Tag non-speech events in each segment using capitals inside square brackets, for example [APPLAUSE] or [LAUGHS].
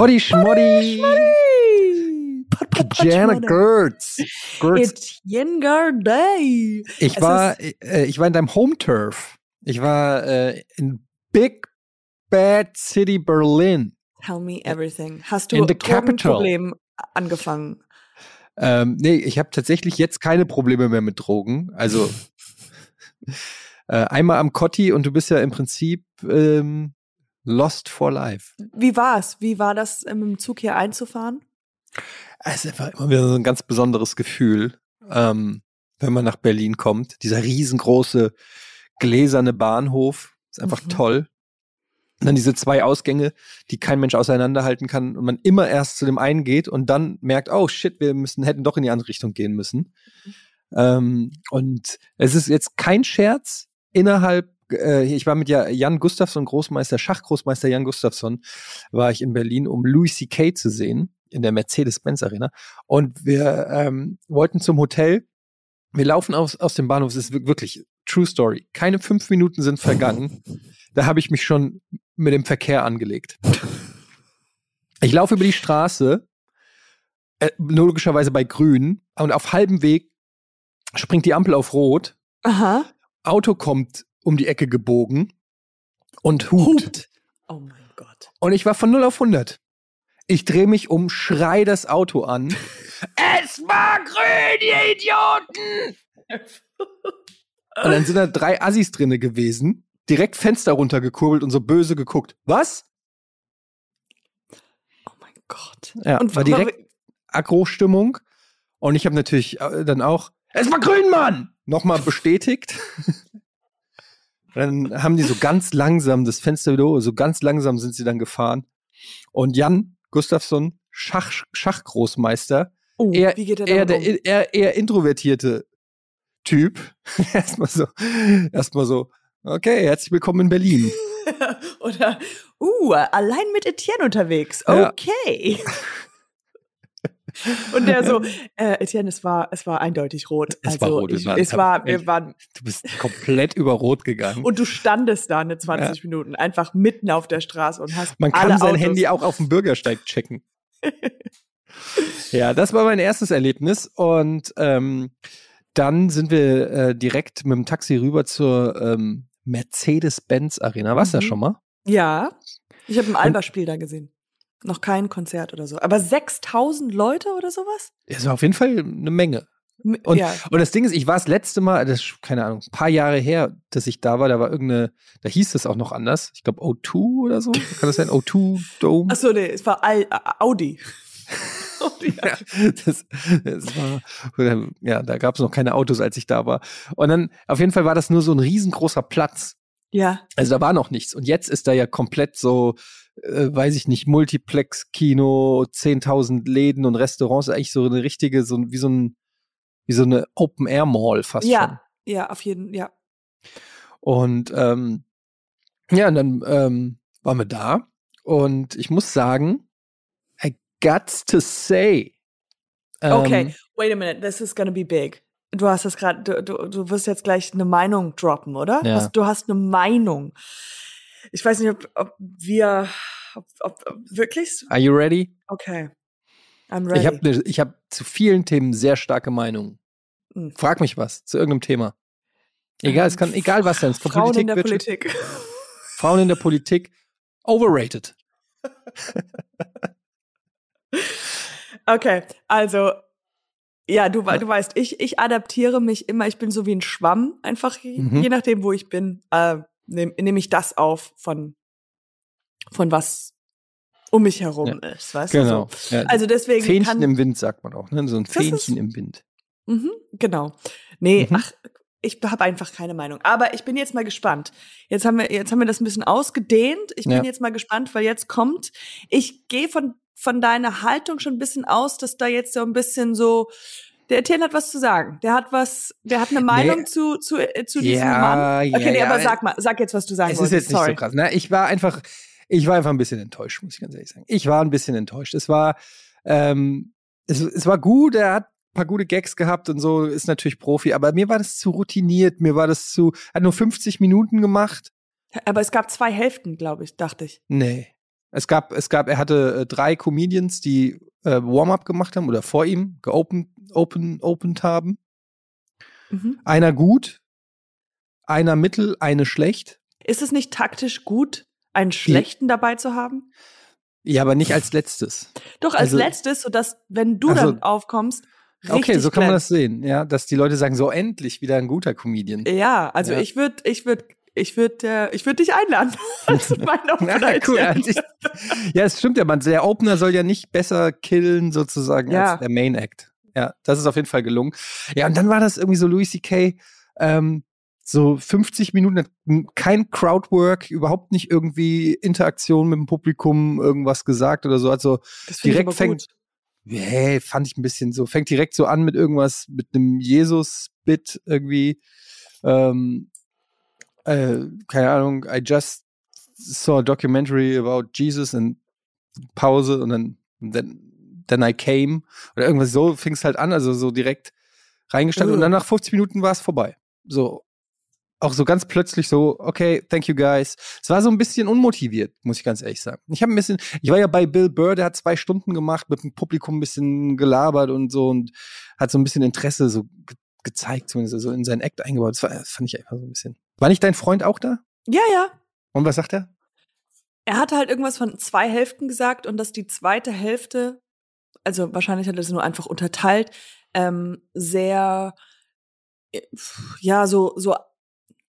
Poddy Schmoddy. Jana. Gertz. Gertz. Etienne Garday. Ich war, äh, ich war in deinem Home Turf. Ich war äh, in Big Bad City Berlin. Tell me everything. Hast du In the capital. Drogenproblem angefangen? Ähm, nee, ich habe tatsächlich jetzt keine Probleme mehr mit Drogen. Also [LAUGHS] äh, einmal am Kotti und du bist ja im Prinzip ähm, lost for life. Wie war's? Wie war das, äh, mit dem Zug hier einzufahren? Es ist einfach immer wieder so ein ganz besonderes Gefühl, ähm, wenn man nach Berlin kommt. Dieser riesengroße gläserne Bahnhof ist einfach Mhm. toll. Und dann diese zwei Ausgänge, die kein Mensch auseinanderhalten kann und man immer erst zu dem einen geht und dann merkt, oh shit, wir müssen, hätten doch in die andere Richtung gehen müssen. Ähm, und es ist jetzt kein Scherz. Innerhalb, äh, ich war mit ja Jan Gustafsson, Großmeister, Schachgroßmeister Jan Gustafsson, war ich in Berlin, um Louis C.K. zu sehen in der Mercedes-Benz Arena. Und wir ähm, wollten zum Hotel. Wir laufen aus, aus dem Bahnhof. Es ist wir- wirklich True Story. Keine fünf Minuten sind vergangen. Da habe ich mich schon mit dem Verkehr angelegt. Ich laufe über die Straße, äh, logischerweise bei Grün, und auf halbem Weg springt die Ampel auf Rot. Aha. Auto kommt um die Ecke gebogen und hupt. Oh mein Gott. Und ich war von 0 auf 100. Ich drehe mich um, schrei das Auto an. [LAUGHS] es war grün, ihr Idioten! Und dann sind da drei Assis drinne gewesen, direkt Fenster runtergekurbelt und so böse geguckt. Was? Oh mein Gott. Ja, Und war wa- wa- direkt Aggro-Stimmung. Und ich habe natürlich äh, dann auch, es war grün, Mann! Nochmal bestätigt. [LAUGHS] dann haben die so ganz langsam das Fenster wieder, hoch, so ganz langsam sind sie dann gefahren. Und Jan Gustafsson, Schach, Schachgroßmeister, Oh, er, er eher, damit der, um? eher, eher introvertierte Typ. [LAUGHS] erstmal so, erstmal so, okay, herzlich willkommen in Berlin. [LAUGHS] Oder, uh, allein mit Etienne unterwegs. Ja. [LAUGHS] Und der so, [LAUGHS] äh, Etienne, es war, es war eindeutig rot. Es also war rot, es Ich, war- es war, wir waren, Du bist komplett über Rot gegangen. und du standest da eine 20 Minuten, einfach mitten auf der Straße und hast Man kann sein Autos. Handy auch auf dem Bürgersteig checken. [LAUGHS] ja, das war mein erstes Erlebnis. Und ähm, dann sind wir äh, direkt mit dem Taxi rüber zur ähm, Mercedes-Benz Arena. Warst du da Mhm. schon mal? Ja, ich habe ein Alba-Spiel da gesehen. Noch kein Konzert oder so. Aber 6000 Leute oder sowas? Das war auf jeden Fall eine Menge. Und, ja. und das Ding ist, ich war das letzte Mal, das ist, keine Ahnung, ein paar Jahre her, dass ich da war, da war irgendeine, da hieß es auch noch anders. Ich glaube O2 oder so. Kann das sein? [LAUGHS] O2 Dome? Achso, nee, es war Al Audi. [LAUGHS] Audi. Ja, das, das war, ja, da gab es noch keine Autos, als ich da war. Und dann, auf jeden Fall war das nur so ein riesengroßer Platz. Ja. Also da war noch nichts. Und jetzt ist da ja komplett so, äh, weiß ich nicht, Multiplex-Kino, 10.000 Läden und Restaurants, eigentlich so eine richtige, so wie so ein, wie so eine Open-Air-Mall fast schon. Ja, ja, auf jeden ja. Und ähm, ja, und dann ähm, waren wir da. Und ich muss sagen, I got to say. ähm, Okay, wait a minute, this is gonna be big. Du hast das gerade, du, du, du wirst jetzt gleich eine Meinung droppen, oder? Ja. Du hast eine Meinung. Ich weiß nicht, ob, ob wir, ob, ob, ob wirklich? Are you ready? Okay, I'm ready. Ich habe ne, ich hab zu vielen Themen sehr starke Meinungen. Hm. Frag mich was zu irgendeinem Thema. Egal, es kann egal was. Es kann Frauen Politik, in der Wirtschaft- Politik. Frauen in der Politik. Overrated. [LAUGHS] Okay, also ja, du, du weißt, ich, ich adaptiere mich immer, ich bin so wie ein Schwamm, einfach je, Mhm. je nachdem, wo ich bin, äh, nehme nehm ich das auf von, von was um mich herum ist, weißt Genau. du? So. Ja, Also deswegen Fähnchen kann, im Wind sagt man auch, ne? So ein Das ist- Fähnchen im Wind. Mhm, genau. Nee, Mhm. ach, ich habe einfach keine Meinung. Aber ich bin jetzt mal gespannt. Jetzt haben wir, jetzt haben wir das ein bisschen ausgedehnt. Ich bin Ja. jetzt mal gespannt, weil jetzt kommt, ich gehe von, von deiner Haltung schon ein bisschen aus, dass da jetzt so ein bisschen so, der Etienne hat was zu sagen. Der hat was, der hat eine Meinung Nee. zu, zu, äh, zu diesem Ja, Mann. ja, Okay, nee, ja. aber sag mal, sag jetzt, was du sagen Es ist wolltest. jetzt nicht Sorry. so krass. Ne? Ich war einfach, ich war einfach ein bisschen enttäuscht, muss ich ganz ehrlich sagen. Ich war ein bisschen enttäuscht. Es war, ähm, es, es war gut, er hat ein paar gute Gags gehabt und so, ist natürlich Profi, aber mir war das zu routiniert, mir war das zu, hat nur 50 Minuten gemacht. Aber es gab zwei Hälften, glaube ich, dachte ich. Nee. Es gab, es gab, er hatte äh, drei Comedians, die äh, Warm-up gemacht haben oder vor ihm geopened open, opened haben. Mhm. Einer gut, einer mittel, eine schlecht. Ist es nicht taktisch gut, einen schlechten dabei zu haben? Ja, aber nicht als letztes. Doch als Also- letztes, sodass, wenn du Ach so. dann aufkommst, richtig Okay, so kann man das sehen, ja, dass die Leute sagen, so endlich wieder ein guter Comedian. Ja, also Ja. ich würde, ich würde, ich würde, äh, ich würde dich einladen. [LAUGHS] als mein Opener. Ja, cool. Also ich, ja, es stimmt ja, man, der Opener soll ja nicht besser killen sozusagen Ja. als der Main Act. Ja, das ist auf jeden Fall gelungen. Ja, und dann war das irgendwie so Louis C.K., ähm, so 50 Minuten, kein Crowdwork, überhaupt nicht irgendwie Interaktion mit dem Publikum, irgendwas gesagt oder so. Also Das direkt fängt, hey, fand ich ein bisschen so, fängt direkt so an mit irgendwas, mit einem Jesus-Bit irgendwie. Ähm, äh, keine Ahnung, I just saw a documentary about Jesus and Pause und dann then, then I came oder irgendwas so fing es halt an, also so direkt reingestanden und Ugh. dann nach 50 Minuten war es vorbei. So auch so ganz plötzlich so, okay, thank you guys. Es war so ein bisschen unmotiviert, muss ich ganz ehrlich sagen. Ich habe ein bisschen, ich war ja bei Bill Burr, der hat zwei Stunden gemacht, mit dem Publikum ein bisschen gelabert und so und hat so ein bisschen Interesse so ge gezeigt, zumindest so in seinen Act eingebaut. Das, war, das fand ich einfach so ein bisschen. War nicht dein Freund auch da? Ja, ja. Und was sagt er? Er hat halt irgendwas von zwei Hälften gesagt und dass die zweite Hälfte, also wahrscheinlich hat er es nur einfach unterteilt, ähm, sehr, äh, ja, so, so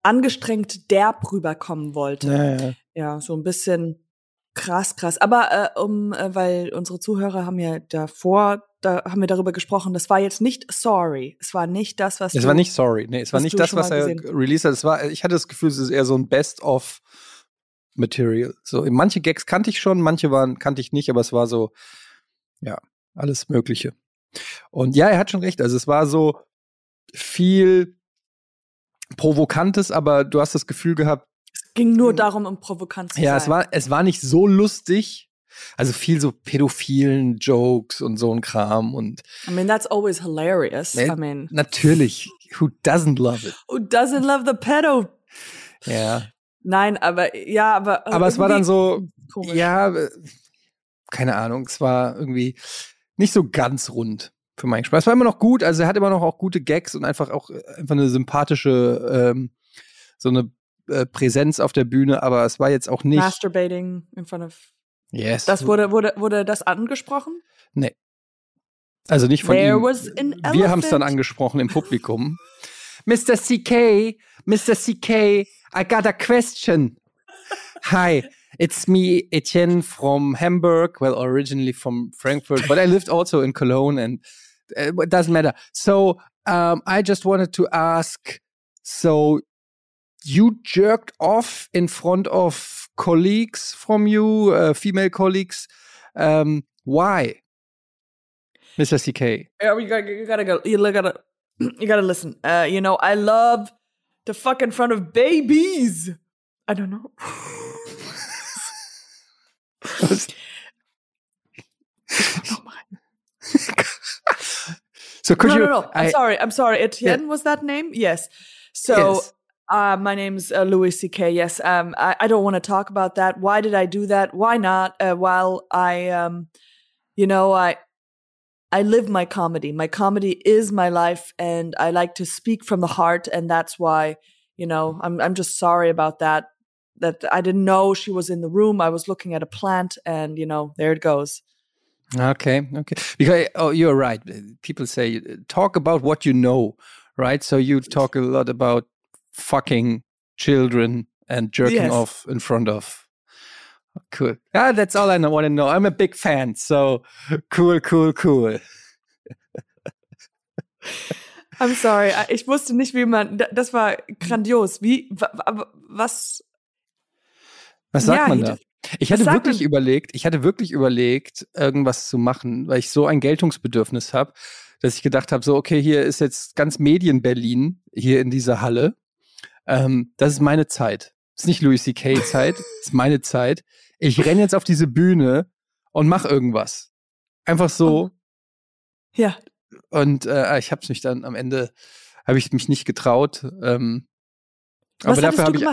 angestrengt derb rüberkommen wollte. Ja, ja. Ja, so ein bisschen krass, krass. Aber äh, um, äh, weil unsere Zuhörer haben ja davor, da haben wir darüber gesprochen, das war jetzt nicht sorry. Es war nicht das, was Es du, war nicht sorry. Nee, es war nicht das, was er released hat. Es war, ich hatte das Gefühl, es ist eher so ein Best-of Material. So, manche Gags kannte ich schon, manche waren, kannte ich nicht, aber es war so, ja, alles Mögliche. Und ja, er hat schon recht. Also es war so viel Provokantes, aber du hast das Gefühl gehabt, Es ging nur darum, um provokant zu ja, sein. es war, es war nicht so lustig. Also viel so pädophilen Jokes und so ein Kram und I mean, that's always hilarious. Nee. I mean, natürlich, who doesn't love it? who doesn't love the pedo? Ja. Nein, aber ja, aber Aber es war dann so, komisch. ja, äh, keine Ahnung, es war irgendwie nicht so ganz rund für meinen Spaß. Es war immer noch gut, also er hat immer noch auch gute Gags und einfach auch äh, einfach eine sympathische, ähm, so eine äh, Präsenz auf der Bühne, aber es war jetzt auch nicht. Masturbating in front of. Yes. Das wurde wurde wurde das angesprochen? also nicht von There ihm. Wir haben es dann angesprochen im Publikum. Mr. CK, Mr. CK, I got a question. Hi, it's me, Etienne from Hamburg. Well, originally from Frankfurt, but I lived also in Cologne and uh, it doesn't matter. So um, I just wanted to ask so you jerked off in front of colleagues from you, uh, female colleagues. Um, why? Mr. CK. Yeah, you gotta, you gotta go. You gotta, you gotta listen. Uh, you know, I love to fuck in front of babies. I don't know. [LAUGHS] so could no, you? no, no. I'm sorry. I'm sorry. Etienne was that name? Yes. So, Yes. Uh, my name's uh, Louis C.K. Yes. Um, I, I don't want to talk about that. Why did I do that? Why not? Uh, while I, um, you know, I, I live my comedy. My comedy is my life, and I like to speak from the heart, and that's why, you know, I'm I'm just sorry about that. That I didn't know she was in the room. I was looking at a plant, and you know, there it goes. Okay, okay. Because oh, you're right. People say talk about what you know, right? So you talk a lot about fucking children and jerking Yes. off in front of. Cool. Yeah, that's all I want to know. I'm a big fan. So cool, cool, cool. [LAUGHS] I'm sorry, ich wusste nicht, wie man. da- Das war grandios. Wie, wa- wa- was? Was sagt Ja, man da? Ich hatte wirklich man? überlegt, ich hatte wirklich überlegt, irgendwas zu machen, weil ich so ein Geltungsbedürfnis habe, dass ich gedacht habe, so, okay, hier ist jetzt ganz Medien-Berlin, hier in dieser Halle. Ähm, das ist meine Zeit. Das ist nicht Louis C.K. Zeit, das [LAUGHS] ist meine Zeit. Ich renne jetzt auf diese Bühne und mache irgendwas. Einfach so. Ja. Und äh, ich habe es mich dann am Ende, habe ich mich nicht getraut. Ähm, Was aber dafür habe ich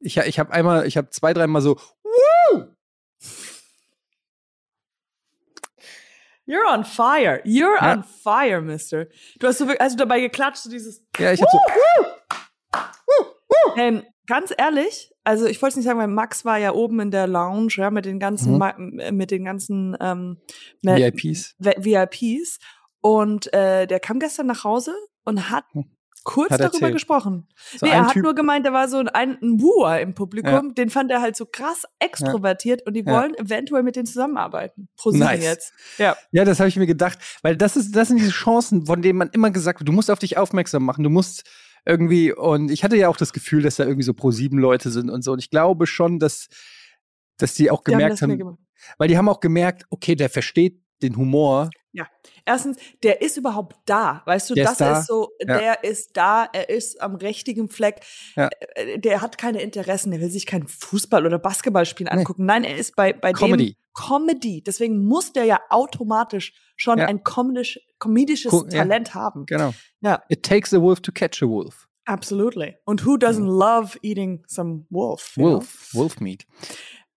ich, ich habe einmal, ich habe zwei, dreimal so, Woo! You're on fire. You're Ja. on fire, Mister. Du hast so wirklich, also dabei geklatscht, so dieses. Ja, ich hab so. Ähm, ganz ehrlich, also ich wollte es nicht sagen, weil Max war ja oben in der Lounge, ja, mit den ganzen, Mhm. Äh, mit den ganzen ähm, mit- VIPs. VIPs. Und äh, der kam gestern nach Hause und hat Hm. kurz Hat darüber erzählt. gesprochen. So nee, er hat Typ- nur gemeint, da war so ein, ein im Publikum, den fand er halt so krass extrovertiert und die Ja. wollen eventuell mit denen zusammenarbeiten. Pro sieben Nice. jetzt. Ja. Ja, das habe ich mir gedacht, weil das ist, das sind diese Chancen, von denen man immer gesagt hat, du musst auf dich aufmerksam machen, du musst irgendwie, und ich hatte ja auch das Gefühl, dass da irgendwie so pro sieben Leute sind und so. Und ich glaube schon, dass, dass die auch Die haben gemerkt das haben, gemacht. weil die haben auch gemerkt, okay, der versteht den Humor. Erstens, der ist überhaupt da, weißt du, Der das ist da. ist so, Ja. der ist da, er ist am richtigen Fleck, Ja. Äh, der hat keine Interessen, der will sich kein Fußball- oder Basketballspiel Nee. angucken. Nein, er ist bei, bei Comedy. dem Comedy. Deswegen muss der ja automatisch schon Ja. ein comedisch, comedisches Co- ja. Talent haben. Genau. Ja, It takes a wolf to catch a wolf. absolutely. Und who doesn't love eating some wolf? you know? Wolf. Wolf meat.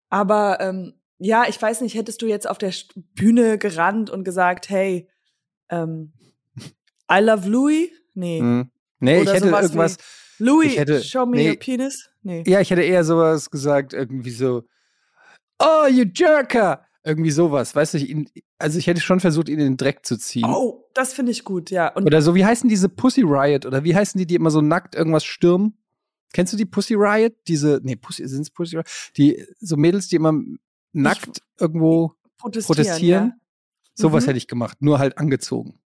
Aber ähm, ja, ich weiß nicht, hättest du jetzt auf der Bühne gerannt und gesagt, hey, ähm, I love Louis? Nee. Mhm. Nee, ich Oder hätte sowas irgendwas. Louis, Ich hätte- show me nee. your penis? Nee. Ja, ich hätte eher sowas gesagt, irgendwie so, oh, you jerker! Irgendwie sowas, weißt du, ich, also ich hätte schon versucht, ihn in den Dreck zu ziehen. Oh, das finde ich gut, ja. Und Oder so, wie heißen diese Pussy Riot? Oder wie heißen die, die immer so nackt irgendwas stürmen? Kennst du die Pussy Riot? Diese, nee, Pussy, sind's Pussy Riot? Die, so Mädels, die immer nackt irgendwo protestieren. protestieren? Ja. Sowas Mhm. hätte ich gemacht, nur halt angezogen.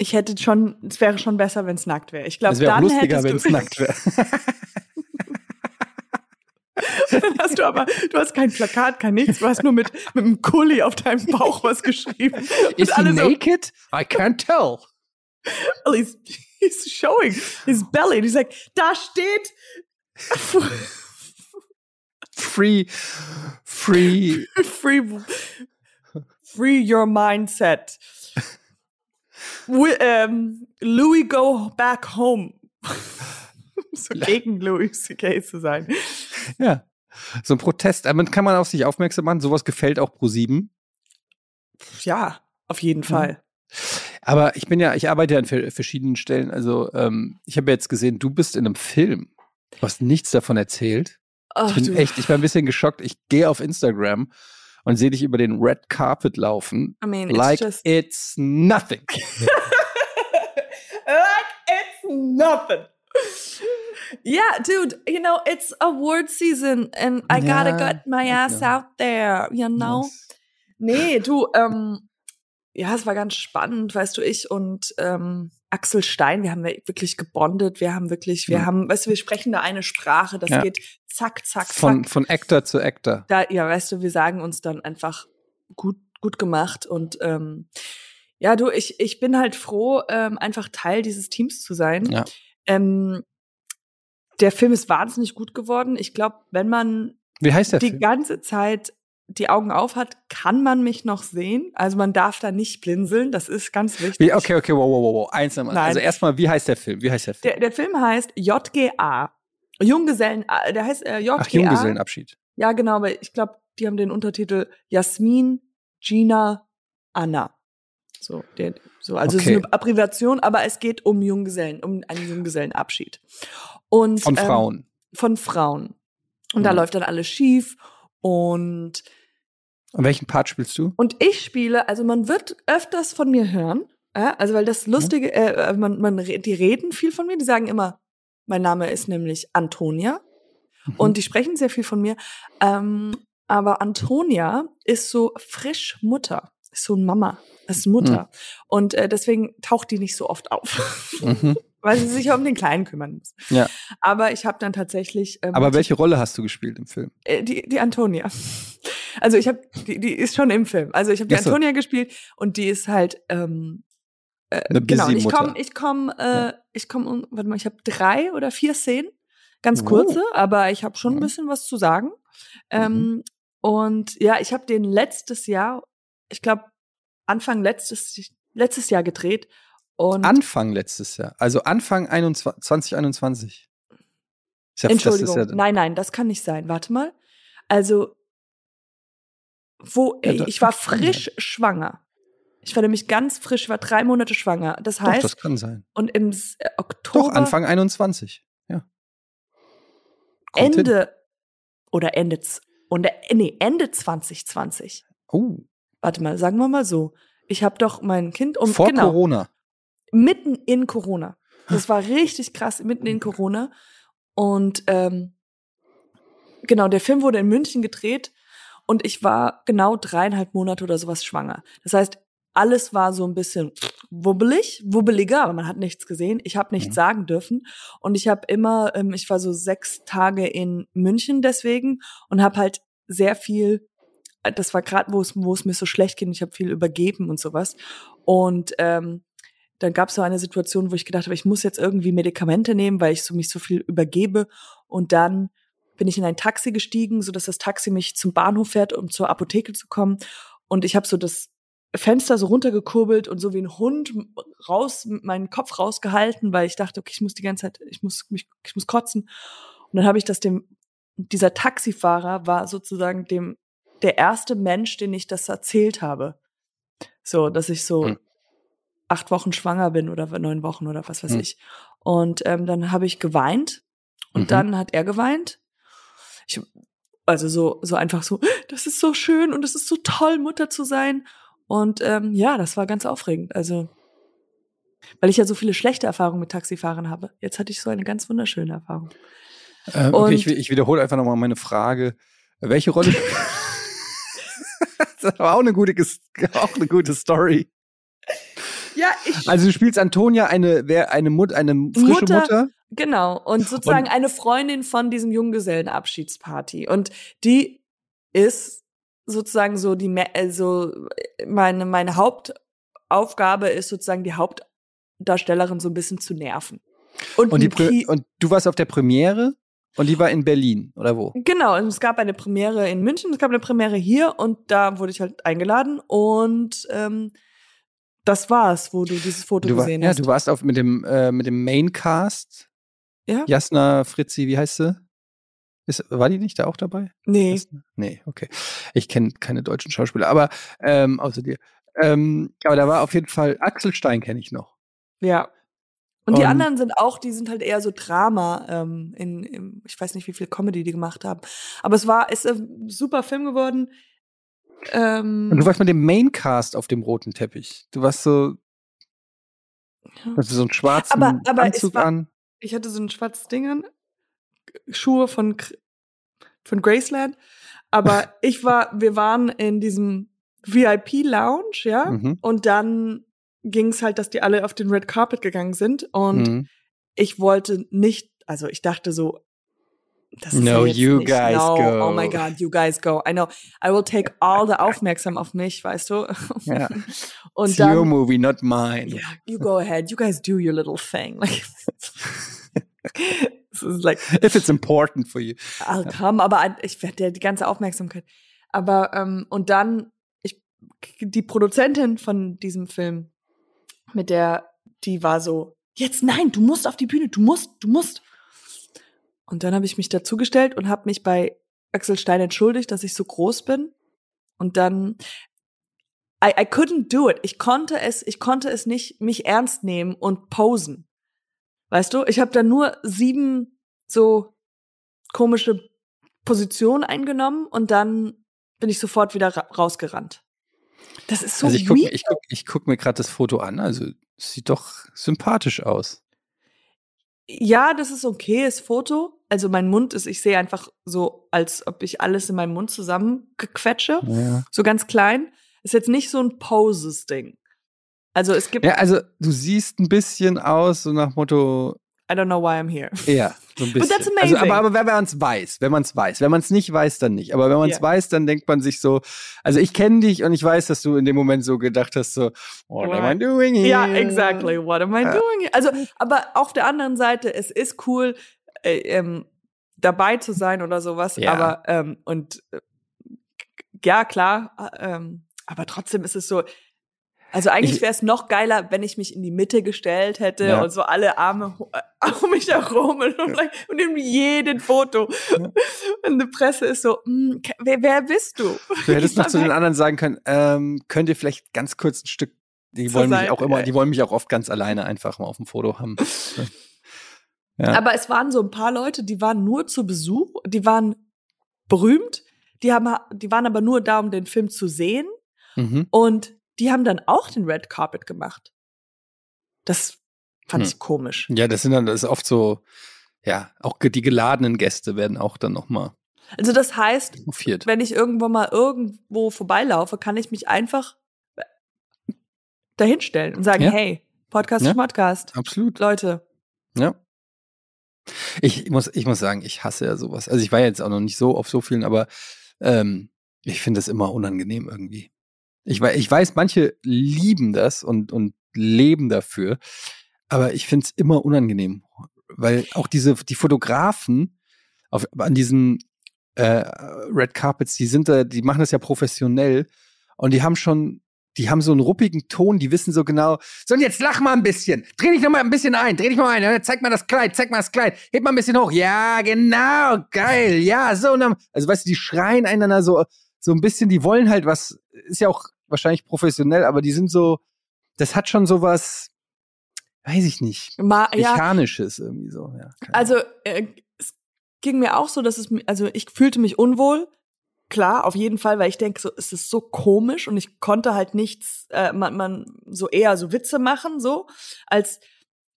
Ich hätte schon, es wäre schon besser, wenn es nackt wäre. Ich glaube, Es wäre auch dann lustiger, wenn es nackt wäre. [LAUGHS] dann hast du aber, du hast kein Plakat, kein nichts, du hast nur mit, mit einem Kuli auf deinem Bauch was geschrieben. Und Is he alle so, naked? I can't tell. well, he's, he's showing his belly. Und ich sag, da steht Free, free. [LAUGHS] free, free your mindset. We, ähm, Louis go back home. [LAUGHS] so gegen Louis C.K. zu sein. Ja. So ein Protest. Damit kann man auf sich aufmerksam machen. Sowas gefällt auch pro sieben. Ja, auf jeden Fall. Aber ich bin ja, ich arbeite ja an ver- verschiedenen Stellen. Also, ähm, ich habe jetzt gesehen, du bist in einem Film. Du hast nichts davon erzählt. Ach, Ich bin du. echt, ich war ein bisschen geschockt. Ich gehe auf Instagram und sehe dich über den Red Carpet laufen. I mean, it's like just it's nothing. [LAUGHS] like it's nothing. Yeah, dude, you know, it's award season and I gotta Ja, get my ass know. out there, you know? Nee, du, ähm, ja, es war ganz spannend, weißt du, ich und ähm, Axel Stein, wir haben ja wirklich gebondet, wir haben wirklich, wir Mhm. haben, weißt du, wir sprechen da eine Sprache, das Ja. geht zack, zack, Von, zack. von Actor zu Actor. Da, ja, weißt du, wir sagen uns dann einfach gut, gut gemacht und ähm, ja, du, ich, ich bin halt froh, ähm, einfach Teil dieses Teams zu sein. Ja. Ähm, der Film ist wahnsinnig gut geworden. Ich glaube, wenn man Wie heißt der die Film? ganze Zeit die Augen auf hat, kann man mich noch sehen. Also man darf da nicht blinzeln, das ist ganz wichtig. Wie, okay, okay, wow, wow, wow, wow. Eins. Nein. Also erstmal, wie heißt der Film? Wie heißt der Film? Der, der Film heißt JGA. Junggesellen, äh, der heißt äh, JGA. Ach, Junggesellenabschied. Ja, genau, aber ich glaube, die haben den Untertitel Jasmin, Gina, Anna. So, der, so also es Okay. ist eine Abbreviation, aber es geht um Junggesellen, um einen Junggesellenabschied. Und, Von ähm, Frauen. von Frauen. Und da Mhm. läuft dann alles schief. Und, Und welchen Part spielst du? und ich spiele, also man wird öfters von mir hören, ja, also weil das Lustige, äh, man, man, re- die reden viel von mir, die sagen immer, mein Name ist nämlich Antonia. Mhm. Und die sprechen sehr viel von mir. Ähm, aber Antonia ist so frisch Mutter, ist so ein Mama, ist Mutter. Und äh, deswegen taucht die nicht so oft auf, Mhm. Weil sie sich um den Kleinen kümmern muss. Ja. Aber ich habe dann tatsächlich. Ähm, Aber welche Rolle hast du gespielt im Film? äh, die, die Antonia. Also ich habe, die, die ist schon im Film. Also ich habe die Ach so. Antonia gespielt und die ist halt ähm, äh, Eine genau. Ich komme, ich komme, äh, Ja. ich komme, warte mal, ich habe drei oder vier Szenen, ganz Oh. kurze, aber ich habe schon ein Mhm. bisschen was zu sagen. Ähm, Und ja, ich habe den letztes Jahr, ich glaube Anfang letztes letztes Jahr gedreht und Anfang letztes Jahr. Also Anfang 21, 2021. Ist ja- Entschuldigung, ja, nein, nein, das kann nicht sein. Warte mal. Also wo Ja, ich war kann sein. frisch schwanger. Ich war nämlich ganz frisch, ich war drei Monate schwanger. Das Doch, heißt, das kann sein. und im äh, Oktober, Doch, Anfang 21. Ja. Kommt hin. Ende oder Ende, und, nee, Ende 2020. Oh, Warte mal, sagen wir mal so. Ich habe doch mein Kind um vor genau, Corona. Mitten in Corona. Das war richtig krass, mitten in Corona. Und ähm, genau, der Film wurde in München gedreht und ich war genau dreieinhalb Monate oder sowas schwanger. Das heißt, alles war so ein bisschen wubbelig, wubbeliger, aber man hat nichts gesehen. Ich habe nichts sagen dürfen und ich habe immer, ähm, ich war so sechs Tage in München deswegen und habe halt sehr viel. äh, Das war gerade, wo es wo es mir so schlecht ging. Ich habe viel übergeben und sowas. Und ähm, dann gab es so eine Situation, wo ich gedacht habe, ich muss jetzt irgendwie Medikamente nehmen, weil ich so mich so viel übergebe. Und dann bin ich in ein Taxi gestiegen, so dass das Taxi mich zum Bahnhof fährt, um zur Apotheke zu kommen. Und ich habe so das Fenster so runtergekurbelt und so wie ein Hund raus, meinen Kopf rausgehalten, weil ich dachte, okay, ich muss die ganze Zeit, ich muss mich, ich muss kotzen. Und dann habe ich das dem, dieser Taxifahrer war sozusagen dem, der erste Mensch, den ich das erzählt habe. So, dass ich so Hm. Acht Wochen schwanger bin oder neun Wochen oder was weiß Hm. ich. Und ähm, dann habe ich geweint und Mhm. dann hat er geweint. Ich, also so, so einfach so, das ist so schön und es ist so toll, Mutter zu sein. Und ähm, ja, das war ganz aufregend. Also, weil ich ja so viele schlechte Erfahrungen mit Taxifahrern habe. Jetzt hatte ich so eine ganz wunderschöne Erfahrung. Ähm, Und- okay, ich, ich wiederhole einfach nochmal meine Frage. Welche Rolle spielt. [LAUGHS] [LAUGHS] das war auch eine gute, auch eine gute Story. Ja, ich. Also du spielst Antonia eine, wer, eine Mut, eine frische Mutter. Mutter. Genau, und sozusagen Und- eine Freundin von diesem Junggesellenabschiedsparty. Und die ist sozusagen so die, also meine, meine Hauptaufgabe ist sozusagen die Hauptdarstellerin so ein bisschen zu nerven. Und, Und, die und du warst auf der Premiere und die war in Berlin, oder wo? Genau, und es gab eine Premiere in München, es gab eine Premiere hier und da wurde ich halt eingeladen und ähm, das war's, wo du dieses Foto Du, war, gesehen ja, hast. du warst auf, mit dem, äh, mit dem Maincast. Ja? Jasna Fritzi, wie heißt sie? Ist, war die nicht da auch dabei? nee, Jasna? Nee, okay. Ich kenne keine deutschen Schauspieler, aber ähm, außer dir. Ähm, aber da war auf jeden Fall Axel Stein kenne ich noch. ja. Und die Und- anderen sind auch, die sind halt eher so Drama, ähm, in, in, ich weiß nicht, wie viel Comedy die gemacht haben. Aber es war, ist ein super Film geworden. Ähm, Und du warst mit dem Maincast auf dem roten Teppich. Du warst so, Ja. hast so einen schwarzen Aber- aber Anzug war- an. ich hatte so ein schwarzes Ding an, Schuhe von, von Graceland. Aber [LAUGHS] ich war, wir waren in diesem VIP-Lounge, ja. Mhm. Und dann ging es halt, dass die alle auf den Red Carpet gegangen sind. Und Mhm. ich wollte nicht, also ich dachte so, das ist No, ja you nicht, guys no, go. Oh my God, you guys go. I know. I will take [LAUGHS] all the Aufmerksam auf mich, weißt du? Ja. [LAUGHS] Und It's your dann, movie, not mine. yeah, you go ahead. You guys do your little thing. [LAUGHS] Like, this is like, If it's important for you. I'll come, aber ich werde ja die ganze Aufmerksamkeit. Aber ähm, und dann ich die Produzentin von diesem Film mit der die war so jetzt nein, du musst auf die Bühne, du musst, du musst. Und dann habe ich mich dazugestellt und habe mich bei Axel Stein entschuldigt, dass ich so groß bin. Und dann I, I couldn't do it. Ich konnte es, ich konnte es nicht mich ernst nehmen und posen. Weißt du, ich habe da nur sieben so komische Positionen eingenommen und dann bin ich sofort wieder ra rausgerannt. Das ist so also ich gucke weird. ich guck, ich guck mir gerade das Foto an. Also es sieht doch sympathisch aus. Ja, das ist okay, das Foto. Also mein Mund ist, ich sehe einfach so, als ob ich alles in meinem Mund zusammengequetsche. Ja. So ganz klein. Ist jetzt nicht so ein Poses-Ding. Also es gibt, ja, also du siehst ein bisschen aus, so nach Motto, I don't know why I'm here. ja, so ein [LAUGHS] But bisschen. that's Also, amazing. aber, aber wenn man es weiß, wenn man es weiß. Wenn man es nicht weiß, dann nicht. Aber wenn man es Ja. weiß, dann denkt man sich so, also ich kenne dich und ich weiß, dass du in dem Moment so gedacht hast, so, what am I doing here? Ja, exactly. What am I Ja. doing? here? Also, aber auf der anderen Seite, es ist cool, äh, ähm, dabei zu sein oder sowas. Ja. Aber ähm, und äh, ja, klar, äh, ähm, aber trotzdem ist es so. Also eigentlich wäre es noch geiler, wenn ich mich in die Mitte gestellt hätte ja. und so alle Arme [LAUGHS] um mich herum und, [LAUGHS] und in jedem Foto. Ja. Und die Presse ist so, hm, wer, wer bist du? Du hättest [LAUGHS] noch zu den anderen sagen können, ähm, könnt ihr vielleicht ganz kurz ein Stück, die wollen mich auch immer, die wollen mich auch oft ganz alleine einfach mal auf dem Foto haben. Ja. Aber es waren so ein paar Leute, die waren nur zu Besuch, die waren berühmt, die haben, die waren aber nur da, um den Film zu sehen. Mhm. Und die haben dann auch den Red Carpet gemacht. Das fand hm. ich komisch. Ja, das sind dann, das ist oft so, ja, auch die geladenen Gäste werden auch dann nochmal. Also das heißt, hofiert. wenn ich irgendwo mal irgendwo vorbeilaufe, kann ich mich einfach dahinstellen und sagen, ja. hey, Podcast, ja. Podcast. Absolut. Leute. Ja. Ich muss, ich muss sagen, ich hasse ja sowas. Also ich war jetzt auch noch nicht so auf so vielen, aber ähm, ich finde es immer unangenehm irgendwie. Ich, ich weiß, manche lieben das und, und leben dafür, aber ich finde es immer unangenehm, weil auch diese, die Fotografen auf, an diesen äh, Red Carpets, die sind da, die machen das ja professionell und die haben schon die haben so einen ruppigen Ton, die wissen so genau, so und jetzt lach mal ein bisschen, dreh dich noch mal ein bisschen ein, dreh dich mal ein, zeig mal das Kleid, zeig mal das Kleid, heb mal ein bisschen hoch, ja, genau, geil, ja, so, und dann, also weißt du, die schreien einander so, so ein bisschen, die wollen halt was, ist ja auch wahrscheinlich professionell, aber die sind so, das hat schon so was, weiß ich nicht, Ma mechanisches ja. irgendwie so, ja. Also, äh, es ging mir auch so, dass es, also ich fühlte mich unwohl, klar, auf jeden Fall, weil ich denke, so, es ist so komisch und ich konnte halt nichts, äh, man, man so eher so Witze machen, so als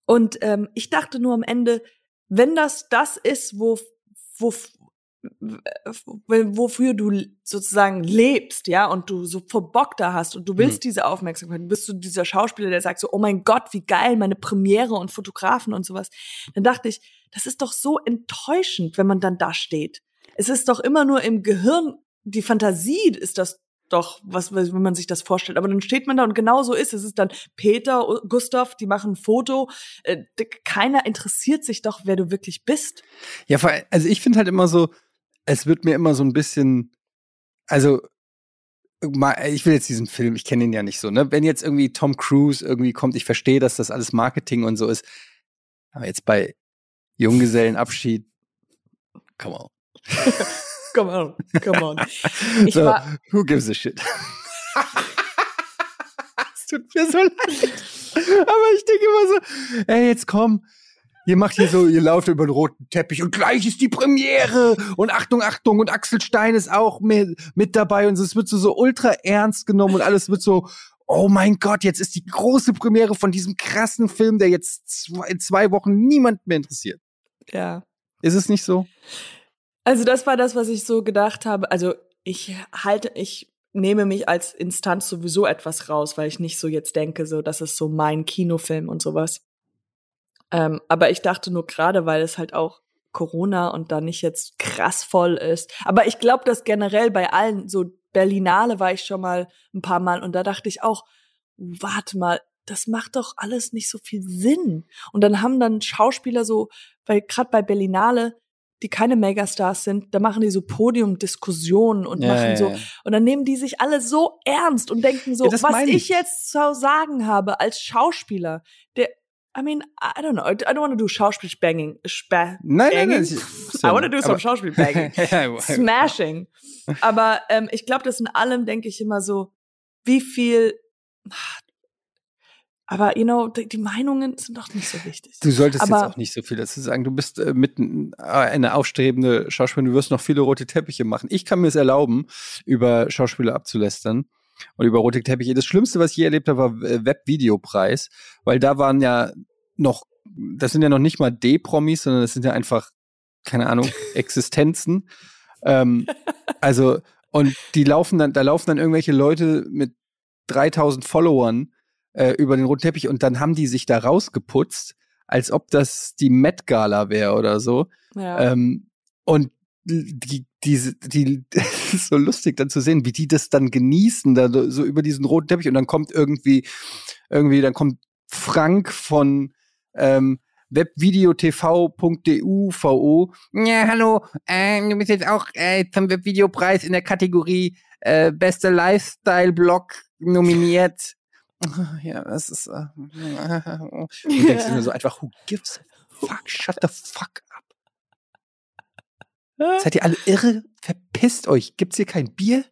und ähm, ich dachte nur am Ende, wenn das das ist, wo wo wofür du sozusagen lebst, ja, und du so vor Bock da hast und du willst mhm. diese Aufmerksamkeit, bist du dieser Schauspieler, der sagt so, oh mein Gott, wie geil, meine Premiere und Fotografen und sowas, dann dachte ich, das ist doch so enttäuschend, wenn man dann da steht es ist doch immer nur im Gehirn, die Fantasie ist das doch, was, wenn man sich das vorstellt. Aber dann steht man da und genau so ist es. Es ist dann Peter, Gustav, die machen ein Foto. Äh, keiner interessiert sich doch, wer du wirklich bist. Ja, also ich finde halt immer so, es wird mir immer so ein bisschen, also ich will jetzt diesen Film, ich kenne ihn ja nicht so, ne? Wenn jetzt irgendwie Tom Cruise irgendwie kommt, ich verstehe, dass das alles Marketing und so ist. Aber jetzt bei Junggesellenabschied, come on. [LAUGHS] come on, come on. [LAUGHS] Ich so, war, who gives a shit? [LAUGHS] es tut mir so leid. Aber ich denke immer so, ey, jetzt komm, ihr macht hier so, ihr lauft über den roten Teppich und gleich ist die Premiere und Achtung, Achtung und Axel Stein ist auch mit, mit dabei und es wird so, so ultra ernst genommen und alles wird so, oh mein Gott, jetzt ist die große Premiere von diesem krassen Film, der jetzt in zwei Wochen niemand mehr interessiert. Ja. Ist es nicht so? Also das war das, was ich so gedacht habe. Also ich halte, ich nehme mich als Instanz sowieso etwas raus, weil ich nicht so jetzt denke, so das ist so mein Kinofilm und sowas. Ähm, aber ich dachte nur gerade, weil es halt auch Corona und da nicht jetzt krass voll ist. Aber ich glaube, dass generell bei allen, so Berlinale war ich schon mal ein paar Mal und da dachte ich auch, warte mal, das macht doch alles nicht so viel Sinn. Und dann haben dann Schauspieler so, weil gerade bei Berlinale, die keine Megastars sind, da machen die so Podiumdiskussionen und ja, machen ja, so ja. und dann nehmen die sich alle so ernst und denken so, was ich. ich jetzt zu sagen habe als Schauspieler, der I mean, I don't know. I don't want to do Schauspielbanging. Spa nein, nein, nein. [LAUGHS] I want to do some Schauspielbanging. [LAUGHS] Smashing. Aber ähm, ich glaube, das in allem denke ich immer so, wie viel aber, you know, die, die, Meinungen sind doch nicht so wichtig. Du solltest Aber, jetzt auch nicht so viel dazu sagen. Du bist äh, mitten äh, eine aufstrebende Schauspielerin. Du wirst noch viele rote Teppiche machen. Ich kann mir es erlauben, über Schauspieler abzulästern und über rote Teppiche. Das Schlimmste, was ich je erlebt habe, war Webvideopreis, weil da waren ja noch, das sind ja noch nicht mal D-Promis, sondern das sind ja einfach, keine Ahnung, [LAUGHS] Existenzen. ähm, also, und die laufen dann, da laufen dann irgendwelche Leute mit 3000 Followern äh, über den roten Teppich und dann haben die sich da rausgeputzt, als ob das die Met Gala wäre oder so. Ja. Ähm, und die, die, [LAUGHS] das ist so lustig dann zu sehen, wie die das dann genießen, da so über diesen roten Teppich und dann kommt irgendwie, irgendwie, dann kommt Frank von ähm, webvideotv.du VO. Ja, hallo, äh, du bist jetzt auch äh, zum Webvideopreis in der Kategorie äh, beste Lifestyle-Blog nominiert. [LAUGHS] ja, das ist. Äh, [LAUGHS] und denkst du nur so einfach, who gives a fuck? Shut the fuck. Seid ihr alle irre? Verpisst euch. Gibt's hier kein Bier?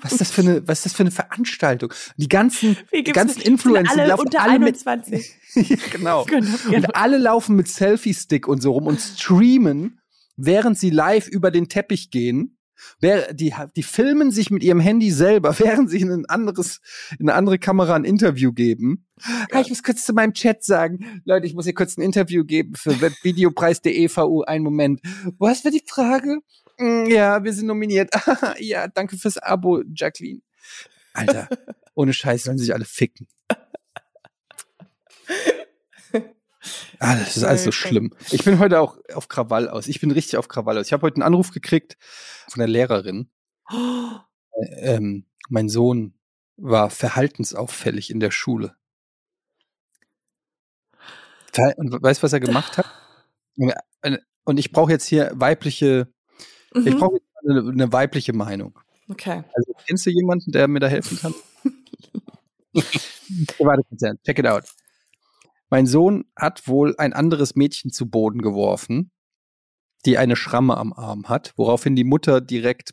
Was ist das für eine, was ist das für eine Veranstaltung? Die ganzen, die ganzen Influencer alle laufen unter alle 21. mit, [LAUGHS] ja, genau. Genau, [LAUGHS] genau. Und alle laufen mit Selfie-Stick und so rum und streamen, während sie live über den Teppich gehen. Wer, die, die filmen sich mit ihrem Handy selber, [LAUGHS] während sie in ein anderes, in eine andere Kamera ein Interview geben. Ah, ich muss kurz zu meinem Chat sagen, Leute, ich muss hier kurz ein Interview geben für Webvideopreis.de VU. Einen Moment. Was war die Frage? Mm, Ja, wir sind nominiert. [LAUGHS] ja, danke fürs Abo, Jacqueline. Alter, [LAUGHS] ohne Scheiß sollen sich alle ficken. Ah, das ist alles so schlimm. Ich bin heute auch auf Krawall aus. Ich bin richtig auf Krawall aus. Ich habe heute einen Anruf gekriegt von der Lehrerin. [GASPS] Äh, Ähm, mein Sohn war verhaltensauffällig in der Schule. Und weißt du, was er gemacht hat? Und- ich brauche jetzt hier weibliche, ich Mhm. brauche jetzt eine, eine weibliche Meinung. Okay. Also kennst du jemanden, der mir da helfen kann? [LAUGHS] Warte check it out. Mein Sohn hat wohl ein anderes Mädchen zu Boden geworfen, die eine Schramme am Arm hat, woraufhin die Mutter direkt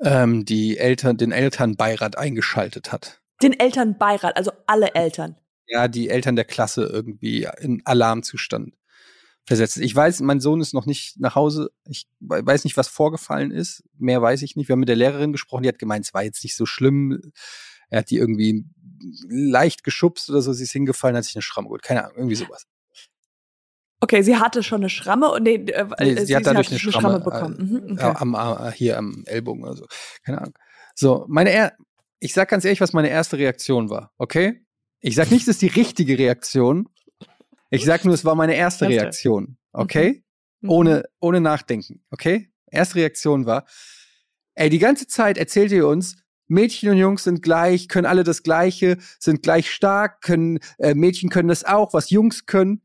ähm, die Eltern, den Elternbeirat eingeschaltet hat. Den Elternbeirat, also alle Eltern. Ja, die Eltern der Klasse irgendwie in Alarmzustand versetzt. Ich weiß, mein Sohn ist noch nicht nach Hause. Ich we- weiß nicht, was vorgefallen ist. Mehr weiß ich nicht. Wir haben mit der Lehrerin gesprochen. Die hat gemeint, es war jetzt nicht so schlimm. Er hat die irgendwie leicht geschubst oder so. Sie ist hingefallen, hat sich eine Schramme geholt. Keine Ahnung, irgendwie sowas. Okay, sie hatte schon eine Schramme und nee, äh, Nee, äh, sie hat dadurch hatte eine Schramme, bekommen. Mhm, Äh, okay. am, Ar- hier am Ellbogen oder so. Keine Ahnung. So, meine er ich sag ganz ehrlich, was meine erste Reaktion war, okay? Ich sag nicht, das ist die richtige Reaktion. Ich sag nur, es war meine erste. Reaktion, okay? Mhm. Ohne, ohne nachdenken, okay? Erste Reaktion war, ey, die ganze Zeit erzählt ihr uns, Mädchen und Jungs sind gleich, können alle das Gleiche, sind gleich stark, können, äh, Mädchen können das auch, was Jungs können.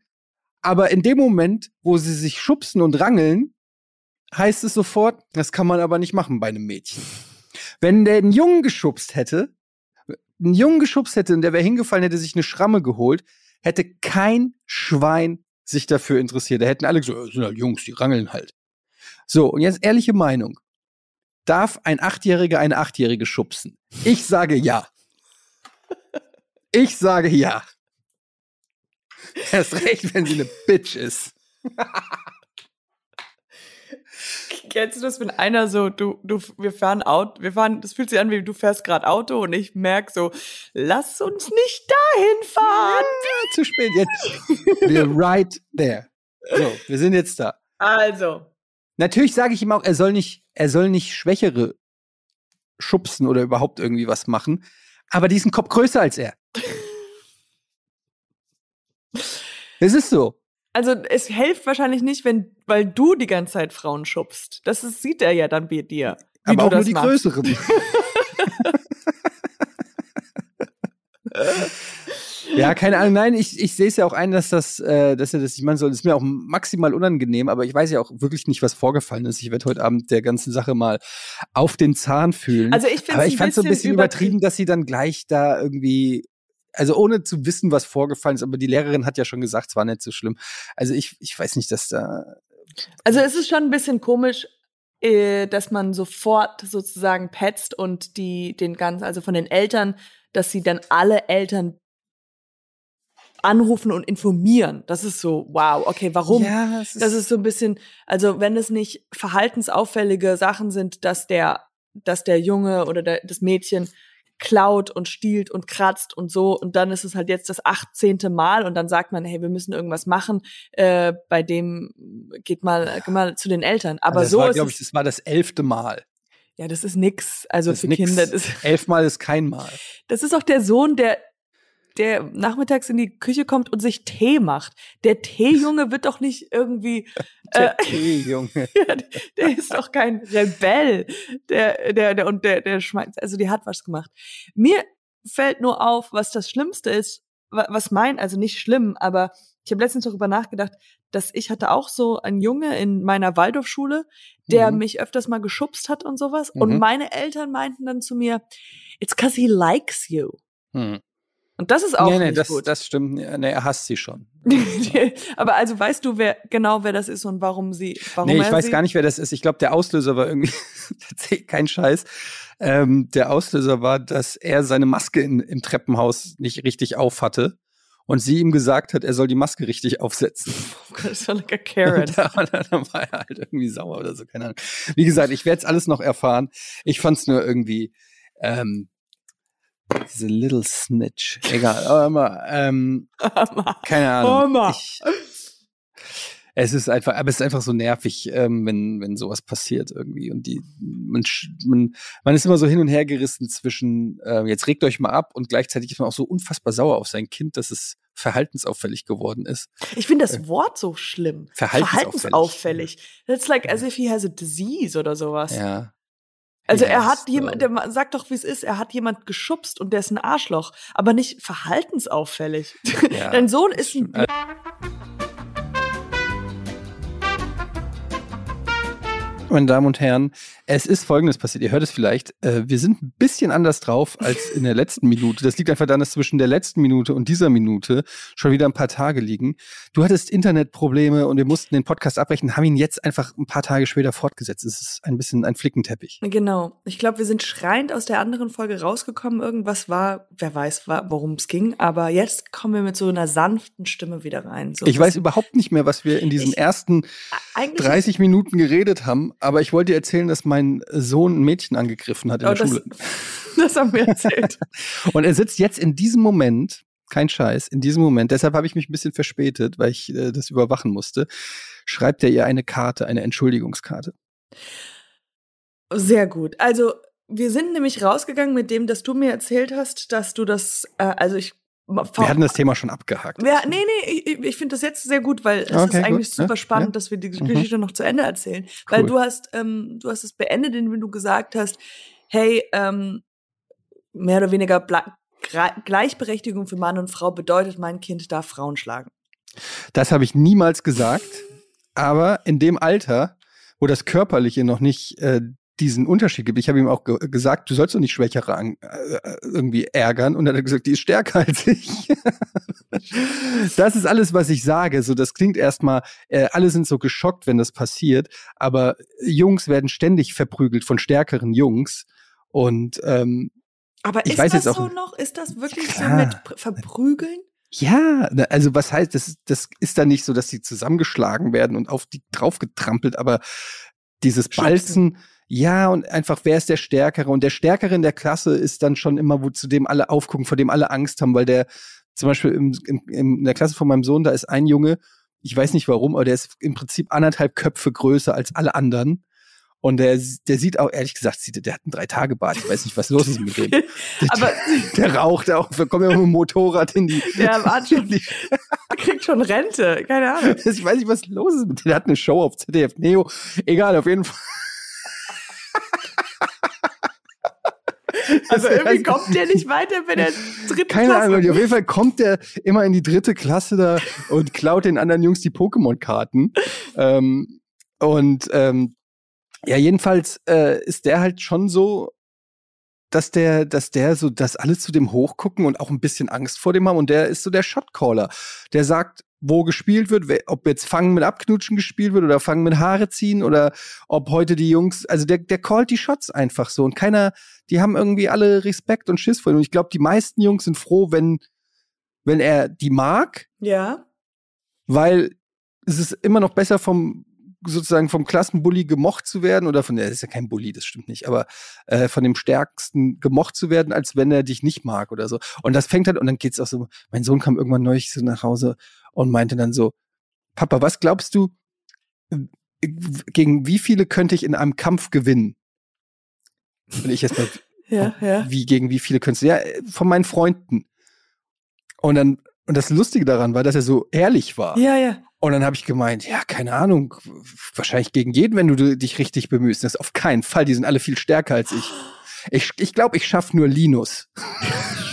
Aber in dem Moment, wo sie sich schubsen und rangeln, heißt es sofort, das kann man aber nicht machen bei einem Mädchen. Wenn der einen Jungen geschubst hätte, einen Jungen geschubst hätte und der wäre hingefallen, hätte sich eine Schramme geholt, hätte kein Schwein sich dafür interessiert. Da hätten alle gesagt, "Ja, das sind halt Jungs, die rangeln halt. So, und jetzt ehrliche Meinung. Darf ein Achtjähriger eine Achtjährige schubsen? Ich sage ja. Ich sage ja. Erst recht, wenn sie eine Bitch ist. Kennst du das, wenn einer so, du, du, wir fahren Auto, wir fahren, das fühlt sich an, wie du fährst gerade Auto und ich merk so, lass uns nicht dahin fahren. Ja, zu spät. Jetzt. We're right there. So, wir sind jetzt da. Also, Natürlich sage ich ihm auch, er soll nicht, er soll nicht Schwächere schubsen oder überhaupt irgendwie was machen. Aber die ist ein Kopf größer als er. [LAUGHS] Es ist so. also es hilft wahrscheinlich nicht, wenn, weil du die ganze Zeit Frauen schubst. Das ist, sieht er ja dann bei dir. Aber auch nur die machst. größeren. [LAUGHS] [LAUGHS] ja, keine Ahnung. Nein, ich, ich sehe es ja auch ein, dass das, äh, dass er das nicht machen soll. Das ist mir auch maximal unangenehm, aber ich weiß ja auch wirklich nicht, was vorgefallen ist. Ich werde heute Abend der ganzen Sache mal auf den Zahn fühlen. Also ich finde aber es ich fand es so ein bisschen übertrieben, dass sie dann gleich da irgendwie, also ohne zu wissen, was vorgefallen ist, aber die Lehrerin hat ja schon gesagt, es war nicht so schlimm. Also ich, ich weiß nicht, dass da. Also es ist schon ein bisschen komisch, äh, dass man sofort sozusagen petzt und die den ganzen, also von den Eltern, dass sie dann alle Eltern anrufen und informieren. Das ist so, wow, okay, warum? Ja, es Das ist so ein bisschen, also wenn es nicht verhaltensauffällige Sachen sind, dass der, dass der Junge oder der, das Mädchen klaut und stiehlt und kratzt und so und dann ist es halt jetzt das achtzehnte Mal und dann sagt man, hey, wir müssen irgendwas machen, äh, bei dem geht mal, geht mal zu den Eltern. Aber das so war, ist glaube ich, das war das elfte Mal. ja, das ist nix. Also Das ist für nix. Kinder, das, Elfmal ist kein Mal. das ist auch der Sohn, der der nachmittags in die Küche kommt und sich Tee macht. Der Teejunge wird doch nicht irgendwie Der Äh, Tee, Junge. [LAUGHS] Ja, der ist doch kein Rebell. Der, der, der, und der, der schmeißt, also die hat was gemacht. Mir fällt nur auf, was das Schlimmste ist, was mein, also nicht schlimm, aber ich habe letztens darüber nachgedacht, dass ich hatte auch so einen Junge in meiner Waldorfschule, der mhm. mich öfters mal geschubst hat und sowas. Mhm. Und meine Eltern meinten dann zu mir, it's cause he likes you. Mhm. Und das ist auch nee, nee, nicht das, gut. das stimmt. Nee, er hasst sie schon. [LAUGHS] Aber also weißt du, wer genau wer das ist und warum sie? Warum nee, ich weiß gar nicht, wer das ist. Ich glaube, der Auslöser war irgendwie [LAUGHS] kein Scheiß. Ähm, der Auslöser war, dass er seine Maske in, im Treppenhaus nicht richtig auf hatte und sie ihm gesagt hat, er soll die Maske richtig aufsetzen. [LAUGHS] Oh Gott, das war like a Carrot. da, dann war er halt irgendwie sauer oder so, keine Ahnung. Wie gesagt, ich werde es alles noch erfahren. Ich fand es nur irgendwie ähm, diese Little Snitch. Egal, aber immer, ähm, keine Ahnung. Ich, es ist einfach, aber es ist einfach so nervig, ähm, wenn, wenn sowas passiert irgendwie. Und die, man, man, man ist immer so hin und her gerissen zwischen, äh, jetzt regt euch mal ab und gleichzeitig ist man auch so unfassbar sauer auf sein Kind, dass es verhaltensauffällig geworden ist. Ich finde das äh, Wort so schlimm. Verhaltensauffällig. verhaltensauffällig. That's like as if he has a disease oder sowas. Ja. Also er hat jemand, der sagt doch, wie es ist, er hat jemand geschubst und der ist ein Arschloch, aber nicht verhaltensauffällig. Ja, [LAUGHS] Dein Sohn ist ein. Meine Damen und Herren, es ist Folgendes passiert. Ihr hört es vielleicht. Äh, wir sind ein bisschen anders drauf als in der letzten Minute. Das liegt einfach daran, dass zwischen der letzten Minute und dieser Minute schon wieder ein paar Tage liegen. Du hattest Internetprobleme und wir mussten den Podcast abbrechen, haben ihn jetzt einfach ein paar Tage später fortgesetzt. Es ist ein bisschen ein Flickenteppich. Genau. Ich glaube, wir sind schreiend aus der anderen Folge rausgekommen. Irgendwas war, wer weiß, worum es ging. Aber jetzt kommen wir mit so einer sanften Stimme wieder rein. So ich weiß überhaupt nicht mehr, was wir in diesen ich, ersten 30 Minuten geredet haben aber ich wollte dir erzählen, dass mein Sohn ein Mädchen angegriffen hat in oh, der das, Schule. [LAUGHS] Das haben wir erzählt. [LAUGHS] und er sitzt jetzt in diesem Moment, kein Scheiß, in diesem Moment, deshalb habe ich mich ein bisschen verspätet, weil ich äh, das überwachen musste, schreibt er ihr eine Karte, eine Entschuldigungskarte. Sehr gut. Also wir sind nämlich rausgegangen mit dem, dass du mir erzählt hast, dass du das, äh, also ich wir hatten das Thema schon abgehakt. Ja, nee, nee, ich, ich finde das jetzt sehr gut, weil es okay, ist eigentlich gut, super spannend, ja. dass wir die mhm. Geschichte mhm. noch zu Ende erzählen. Cool. Weil du hast, ähm, du hast es beendet, indem du gesagt hast, hey, ähm, mehr oder weniger Gleichberechtigung für Mann und Frau bedeutet, mein Kind darf Frauen schlagen. Das habe ich niemals gesagt, aber in dem Alter, wo das Körperliche noch nicht äh, diesen Unterschied gibt. Ich habe ihm auch ge gesagt, du sollst doch nicht Schwächere an, äh, irgendwie ärgern. Und dann hat er gesagt, die ist stärker [LAUGHS] als ich. das ist alles, was ich sage. So, das klingt erstmal, äh, alle sind so geschockt, wenn das passiert. Aber Jungs werden ständig verprügelt von stärkeren Jungs. Und ähm, aber ist das so noch? Ist das wirklich klar. so mit Verprügeln? Ja, also was heißt, das, das ist dann nicht so, dass sie zusammengeschlagen werden und auf die draufgetrampelt, aber dieses Balzen, ja, und einfach, wer ist der Stärkere? Und der Stärkere in der Klasse ist dann schon immer, wo zu dem alle aufgucken, vor dem alle Angst haben, weil der zum Beispiel im, im, in der Klasse von meinem Sohn, da ist ein Junge, ich weiß nicht warum, aber der ist im Prinzip anderthalb Köpfe größer als alle anderen. Und der, der sieht auch, ehrlich gesagt, sieht, der hat einen Drei-Tage-Bart. Ich weiß nicht, was los ist mit dem. [LAUGHS] Aber der, [LAUGHS] der raucht auch, wir kommen ja mit dem Motorrad in die. Der hat schon, der kriegt schon Rente, keine Ahnung. [LAUGHS] Ich weiß nicht, was los ist mit dem. Der hat eine Show auf ZDF Neo. Egal, auf jeden Fall. [LAUGHS] Also irgendwie kommt der nicht weiter bei der [LAUGHS] dritten Keine Klasse. Ahnung, auf jeden Fall kommt der immer in die dritte Klasse da und klaut den anderen Jungs die Pokémon-Karten. ähm, und ähm, ja, jedenfalls äh, ist der halt schon so, dass der, dass der so, dass alle zu dem hochgucken und auch ein bisschen Angst vor dem haben. Und der ist so der Shotcaller. Der sagt, wo gespielt wird, ob jetzt Fangen mit Abknutschen gespielt wird oder Fangen mit Haare ziehen oder ob heute die Jungs, also der, der callt die Shots einfach so und keiner, die haben irgendwie alle Respekt und Schiss vor ihm. Und ich glaube, die meisten Jungs sind froh, wenn, wenn er die mag. Ja. Weil es ist immer noch besser vom, sozusagen vom Klassenbully gemocht zu werden oder von der ist ja kein Bully, das stimmt nicht, aber äh, von dem stärksten gemocht zu werden, als wenn er dich nicht mag oder so. Und das fängt halt und dann geht's auch so. Mein Sohn kam irgendwann neulich so nach Hause und meinte dann so, Papa, was glaubst du, gegen wie viele könnte ich in einem Kampf gewinnen? Und ich erstmal, [LAUGHS] ja, ja. wie gegen wie viele könntest du? Ja, von meinen Freunden. Und dann, und das Lustige daran war, dass er so ehrlich war. Ja, ja. Und dann habe ich gemeint, ja, keine Ahnung, wahrscheinlich gegen jeden, wenn du dich richtig bemühst. Das ist auf keinen Fall, die sind alle viel stärker als ich. [GASPS] Ich glaube, ich, glaub, ich schaffe nur Linus. [LAUGHS]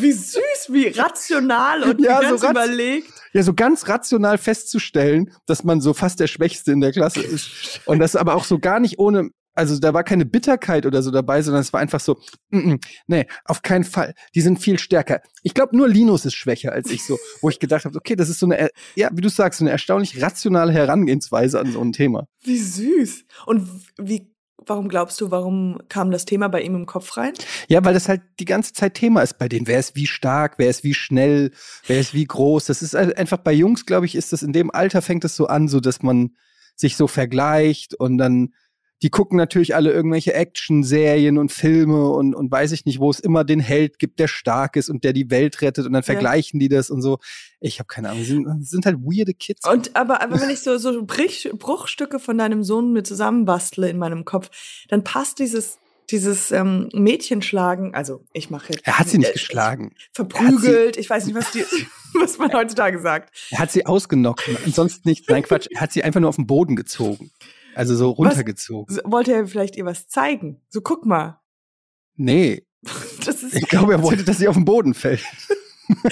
Wie süß, wie rational und ja, wie ganz so überlegt. Ja, so ganz rational festzustellen, dass man so fast der Schwächste in der Klasse ist. Und das aber auch so gar nicht ohne, also da war keine Bitterkeit oder so dabei, sondern es war einfach so, mm -mm, nee, auf keinen Fall. Die sind viel stärker. Ich glaube, nur Linus ist schwächer als ich so, wo ich gedacht habe, okay, das ist so eine, ja, wie du sagst, so eine erstaunlich rationale Herangehensweise an so ein Thema. Wie süß. Und wie warum glaubst du, warum kam das Thema bei ihm im Kopf rein? Ja, weil das halt die ganze Zeit Thema ist bei denen. Wer ist wie stark, wer ist wie schnell, wer ist wie groß. Das ist einfach bei Jungs, glaube ich, ist das in dem Alter fängt es so an, so dass man sich so vergleicht und dann die gucken natürlich alle irgendwelche Action-Serien und Filme und, und weiß ich nicht, wo es immer den Held gibt, der stark ist und der die Welt rettet und dann vergleichen ja. die das und so. Ich habe keine Ahnung, sind, sind halt weirde Kids. Und aber, aber wenn ich so, so Brich, Bruchstücke von deinem Sohn mir zusammenbastle in meinem Kopf, dann passt dieses dieses ähm, Mädchenschlagen, also ich mache Er hat sie nicht äh, geschlagen. Verprügelt, ich weiß nicht, was die [LAUGHS] was man heutzutage sagt. Er hat sie ausgenockt und sonst nichts. Nein, Quatsch, er hat sie einfach nur auf den Boden gezogen. Also so runtergezogen. Was, wollte er vielleicht ihr was zeigen? So, guck mal. Nee. [LAUGHS] ich glaube, er wollte, [LAUGHS] dass sie auf den Boden fällt. [LAUGHS]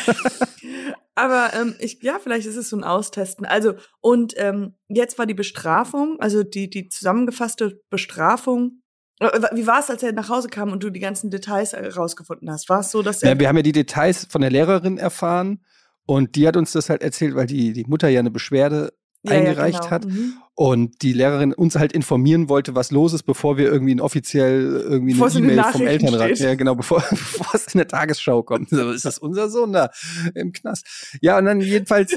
Aber ähm, ich, ja, vielleicht ist es so ein Austesten. Also, und ähm, jetzt war die Bestrafung, also die, die zusammengefasste Bestrafung. Äh, wie war es, als er nach Hause kam und du die ganzen Details herausgefunden hast? War es so, dass er. Ja, wir haben ja die Details von der Lehrerin erfahren und die hat uns das halt erzählt, weil die, die Mutter ja eine Beschwerde ja, eingereicht ja, genau. hat. Mhm. Und die Lehrerin uns halt informieren wollte, was los ist, bevor wir irgendwie ein offiziell irgendwie eine E-Mail vom Elternrat, steht. ja genau, bevor, [LAUGHS] bevor es in der Tagesschau kommt. So, ist das unser Sohn da im Knast? Ja, und dann jedenfalls,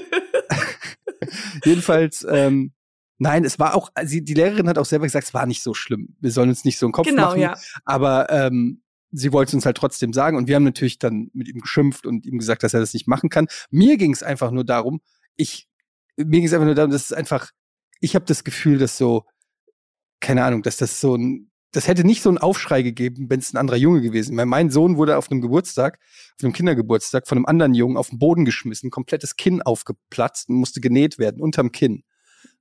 [LAUGHS] jedenfalls, ähm, nein, es war auch, also die Lehrerin hat auch selber gesagt, es war nicht so schlimm. Wir sollen uns nicht so einen Kopf genau, machen. Ja. Aber ähm, sie wollte es uns halt trotzdem sagen und wir haben natürlich dann mit ihm geschimpft und ihm gesagt, dass er das nicht machen kann. Mir ging es einfach nur darum, ich mir ging es einfach nur darum, dass es einfach, ich habe das Gefühl, dass so, keine Ahnung, dass das so ein, das hätte nicht so einen Aufschrei gegeben, wenn es ein anderer Junge gewesen wäre. Mein Sohn wurde auf einem Geburtstag, auf einem Kindergeburtstag von einem anderen Jungen auf den Boden geschmissen, komplettes Kinn aufgeplatzt und musste genäht werden, unterm Kinn.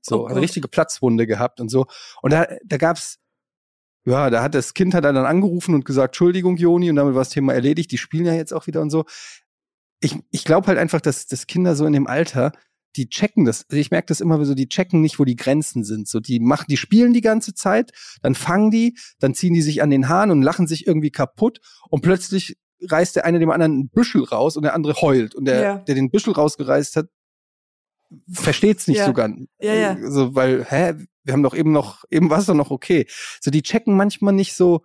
So, oh eine richtige Platzwunde gehabt und so. Und da, da gab's, ja, da hat das Kind hat dann angerufen und gesagt, Entschuldigung, Joni, und damit war das Thema erledigt. Die spielen ja jetzt auch wieder und so. Ich, ich glaube halt einfach, dass, dass Kinder so in dem Alter, die checken das. Also ich merke das immer so, die checken nicht, wo die Grenzen sind. So, die machen, die spielen die ganze Zeit, dann fangen die, dann ziehen die sich an den Haaren und lachen sich irgendwie kaputt und plötzlich reißt der eine dem anderen einen Büschel raus und der andere heult. Und der, ja. der den Büschel rausgereißt hat, versteht's nicht ja. so ganz. Ja, ja. So, weil, hä, wir haben doch eben noch, eben war es doch noch okay. So, die checken manchmal nicht so,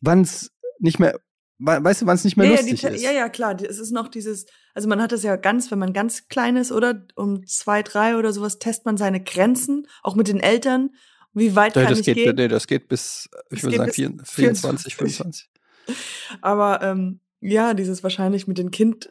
wann's nicht mehr weißt du, wann es nicht mehr ja, lustig ja, ist? Ja, ja, klar. Es ist noch dieses, also man hat das ja ganz, wenn man ganz klein ist, oder um zwei, drei oder sowas, testet man seine Grenzen, auch mit den Eltern. Wie weit ja, kann das ich geht, gehen? Nee, das geht bis, ich würde sagen, 24, 25. [LAUGHS] Aber ähm, ja, dieses wahrscheinlich mit dem Kind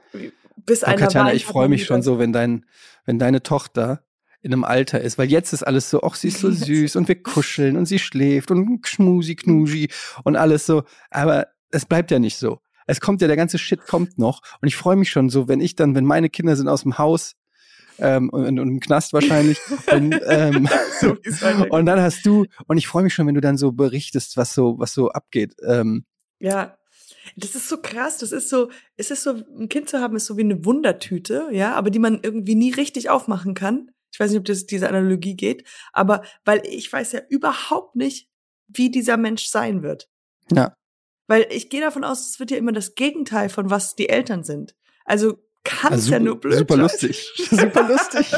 bis einer Katjana, ich freue mich schon so, wenn dein, wenn deine Tochter in einem Alter ist, weil jetzt ist alles so, ach, sie ist so [LAUGHS] süß und wir kuscheln und sie schläft und schmusi, knusi und alles so. Aber es bleibt ja nicht so. Es kommt ja, der ganze Shit kommt noch. Und ich freue mich schon so, wenn ich dann, wenn meine Kinder sind aus dem Haus, ähm, und, und im Knast wahrscheinlich. [LAUGHS] und, ähm, so und dann hast du, und ich freue mich schon, wenn du dann so berichtest, was so, was so abgeht. Ähm, ja, das ist so krass. Das ist so, es ist so, ein Kind zu haben, ist so wie eine Wundertüte, ja, aber die man irgendwie nie richtig aufmachen kann. Ich weiß nicht, ob das diese Analogie geht, aber weil ich weiß ja überhaupt nicht, wie dieser Mensch sein wird. Ja. Weil ich gehe davon aus, es wird ja immer das Gegenteil von was die Eltern sind. Also kann es also ja nur blöd Super sein. lustig. [LAUGHS] super lustig.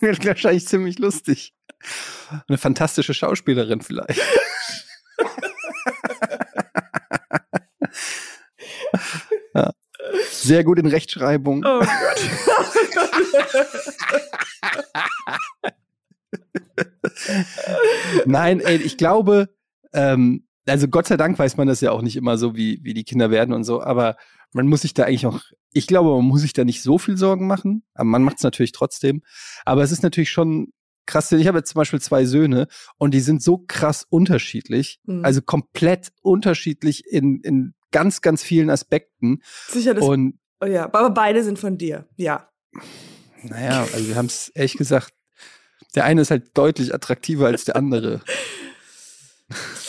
[LAUGHS] Wahrscheinlich ziemlich lustig. Eine fantastische Schauspielerin vielleicht. [LAUGHS] ja. Sehr gut in Rechtschreibung. Oh Gott. Nein, ey, ich glaube, ähm, also Gott sei Dank weiß man das ja auch nicht immer so, wie, wie die Kinder werden und so, aber man muss sich da eigentlich auch, ich glaube, man muss sich da nicht so viel Sorgen machen, aber man macht es natürlich trotzdem. Aber es ist natürlich schon krass, ich habe jetzt zum Beispiel zwei Söhne und die sind so krass unterschiedlich, mhm. also komplett unterschiedlich in, in ganz, ganz vielen Aspekten. Sicher, das, und, oh ja, aber beide sind von dir, ja. Naja, also wir haben es ehrlich gesagt, der eine ist halt deutlich attraktiver als der andere. [LAUGHS]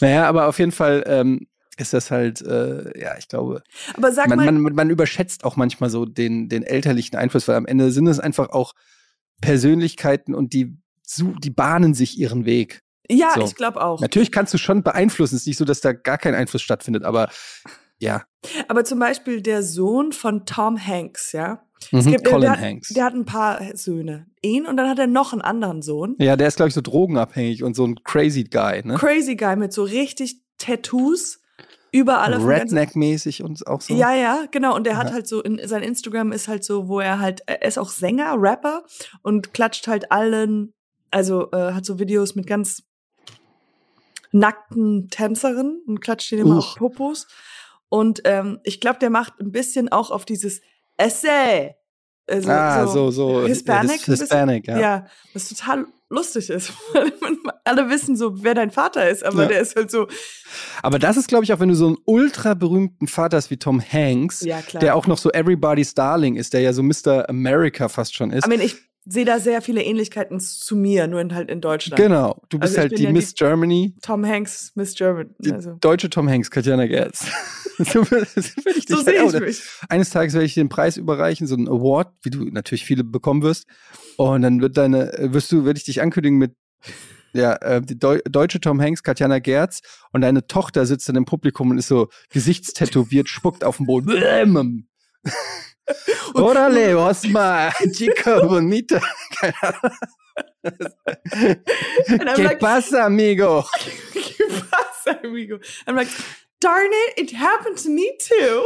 Naja, aber auf jeden Fall, ähm, ist das halt, äh, ja, ich glaube. Aber sag man, mal, man, man überschätzt auch manchmal so den, den elterlichen Einfluss, weil am Ende sind es einfach auch Persönlichkeiten und die, die bahnen sich ihren Weg. ja, so. ich glaube auch. Natürlich kannst du schon beeinflussen. Es ist nicht so, dass da gar kein Einfluss stattfindet, aber ja. Aber zum Beispiel der Sohn von Tom Hanks, ja. Mhm, gibt- Colin der, Hanks. Der hat ein paar Söhne. Ihn und dann hat er noch einen anderen Sohn. ja, der ist, glaube ich, so drogenabhängig und so ein crazy Guy, ne? Crazy Guy mit so richtig Tattoos überall auf Redneck-mäßig und auch so. Ja, ja, genau. Und er hat Ja. halt so, in, sein Instagram ist halt so, wo er halt, er ist auch Sänger, Rapper und klatscht halt allen, also äh, hat so Videos mit ganz nackten Tänzerinnen und klatscht denen immer Uch. auf Popos. Und ähm, ich glaube, der macht ein bisschen auch auf dieses Essay. Also, ah, so, so. Hispanic. His, ein bisschen. Hispanic, ja. ja. was total lustig ist. [LAUGHS] Alle wissen so, wer dein Vater ist, aber Ja. der ist halt so, Aber das ist, glaube ich, auch wenn du so einen ultra berühmten Vater hast wie Tom Hanks, ja der auch noch so Everybody's Darling ist, der ja so Mr. America fast schon ist. I mean, ich sehe da sehr viele Ähnlichkeiten zu mir, nur in, halt in Deutschland. genau. Du bist Also halt die ja die- Miss Germany, Tom Hanks, Miss German. die Also. deutsche Tom Hanks, Katjana Gerz. [LAUGHS] so will, so will ich So sehe ich mich. Eines Tages werde ich dir den Preis überreichen, so einen Award, wie du natürlich viele bekommen wirst. Und dann wird deine, wirst du, werde ich dich ankündigen mit ja, äh, die Deu deutsche Tom Hanks, Katjana Gerz und deine Tochter sitzt dann im Publikum und ist so gesichtstätowiert, spuckt auf den Boden. [LAUGHS] Was mal, chica bonita. ¿Qué like, pasa, amigo? [LAUGHS] "¿Qué pasa, amigo?" I'm like, darn it, it happened to me too.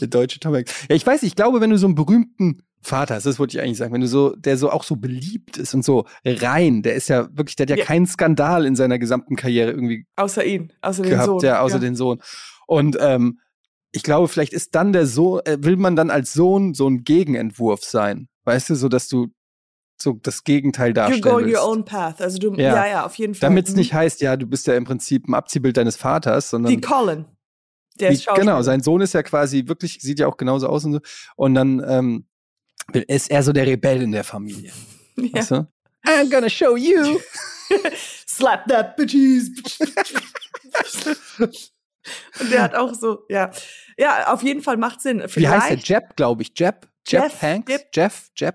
Der deutsche Tom Hanks. Ja, ich weiß, ich glaube, wenn du so einen berühmten Vater hast, das wollte ich eigentlich sagen, wenn du so, der so auch so beliebt ist und so rein, der ist ja wirklich, der hat ja, Ja. keinen Skandal in seiner gesamten Karriere irgendwie Außer ihn, außer den gehabt, Sohn. ja, außer den Sohn. Und ähm, ich glaube, vielleicht ist dann der Sohn, äh, will man dann als Sohn so ein Gegenentwurf sein, weißt du, so dass du so das Gegenteil You're darstellen going willst. your own path. Also du, Ja. ja, ja, auf jeden Fall. Damit es Mhm. nicht heißt, ja, du bist ja im Prinzip ein Abziehbild deines Vaters, sondern Wie Colin. Der Wie, ist Schauspieler. genau, sein Sohn ist ja quasi wirklich, sieht ja auch genauso aus und so. Und dann ähm, ist er so der Rebell in der Familie. Ja. Weißt du? I'm gonna show you. [LAUGHS] Slap that bitches. Und der hat auch so, ja. Ja, auf jeden Fall macht Sinn. Wie Vielleicht, heißt der? Jeb, glaube ich. Jeb? Jeb, Jeff, Hanks? Jeb. Jeff? Jeb?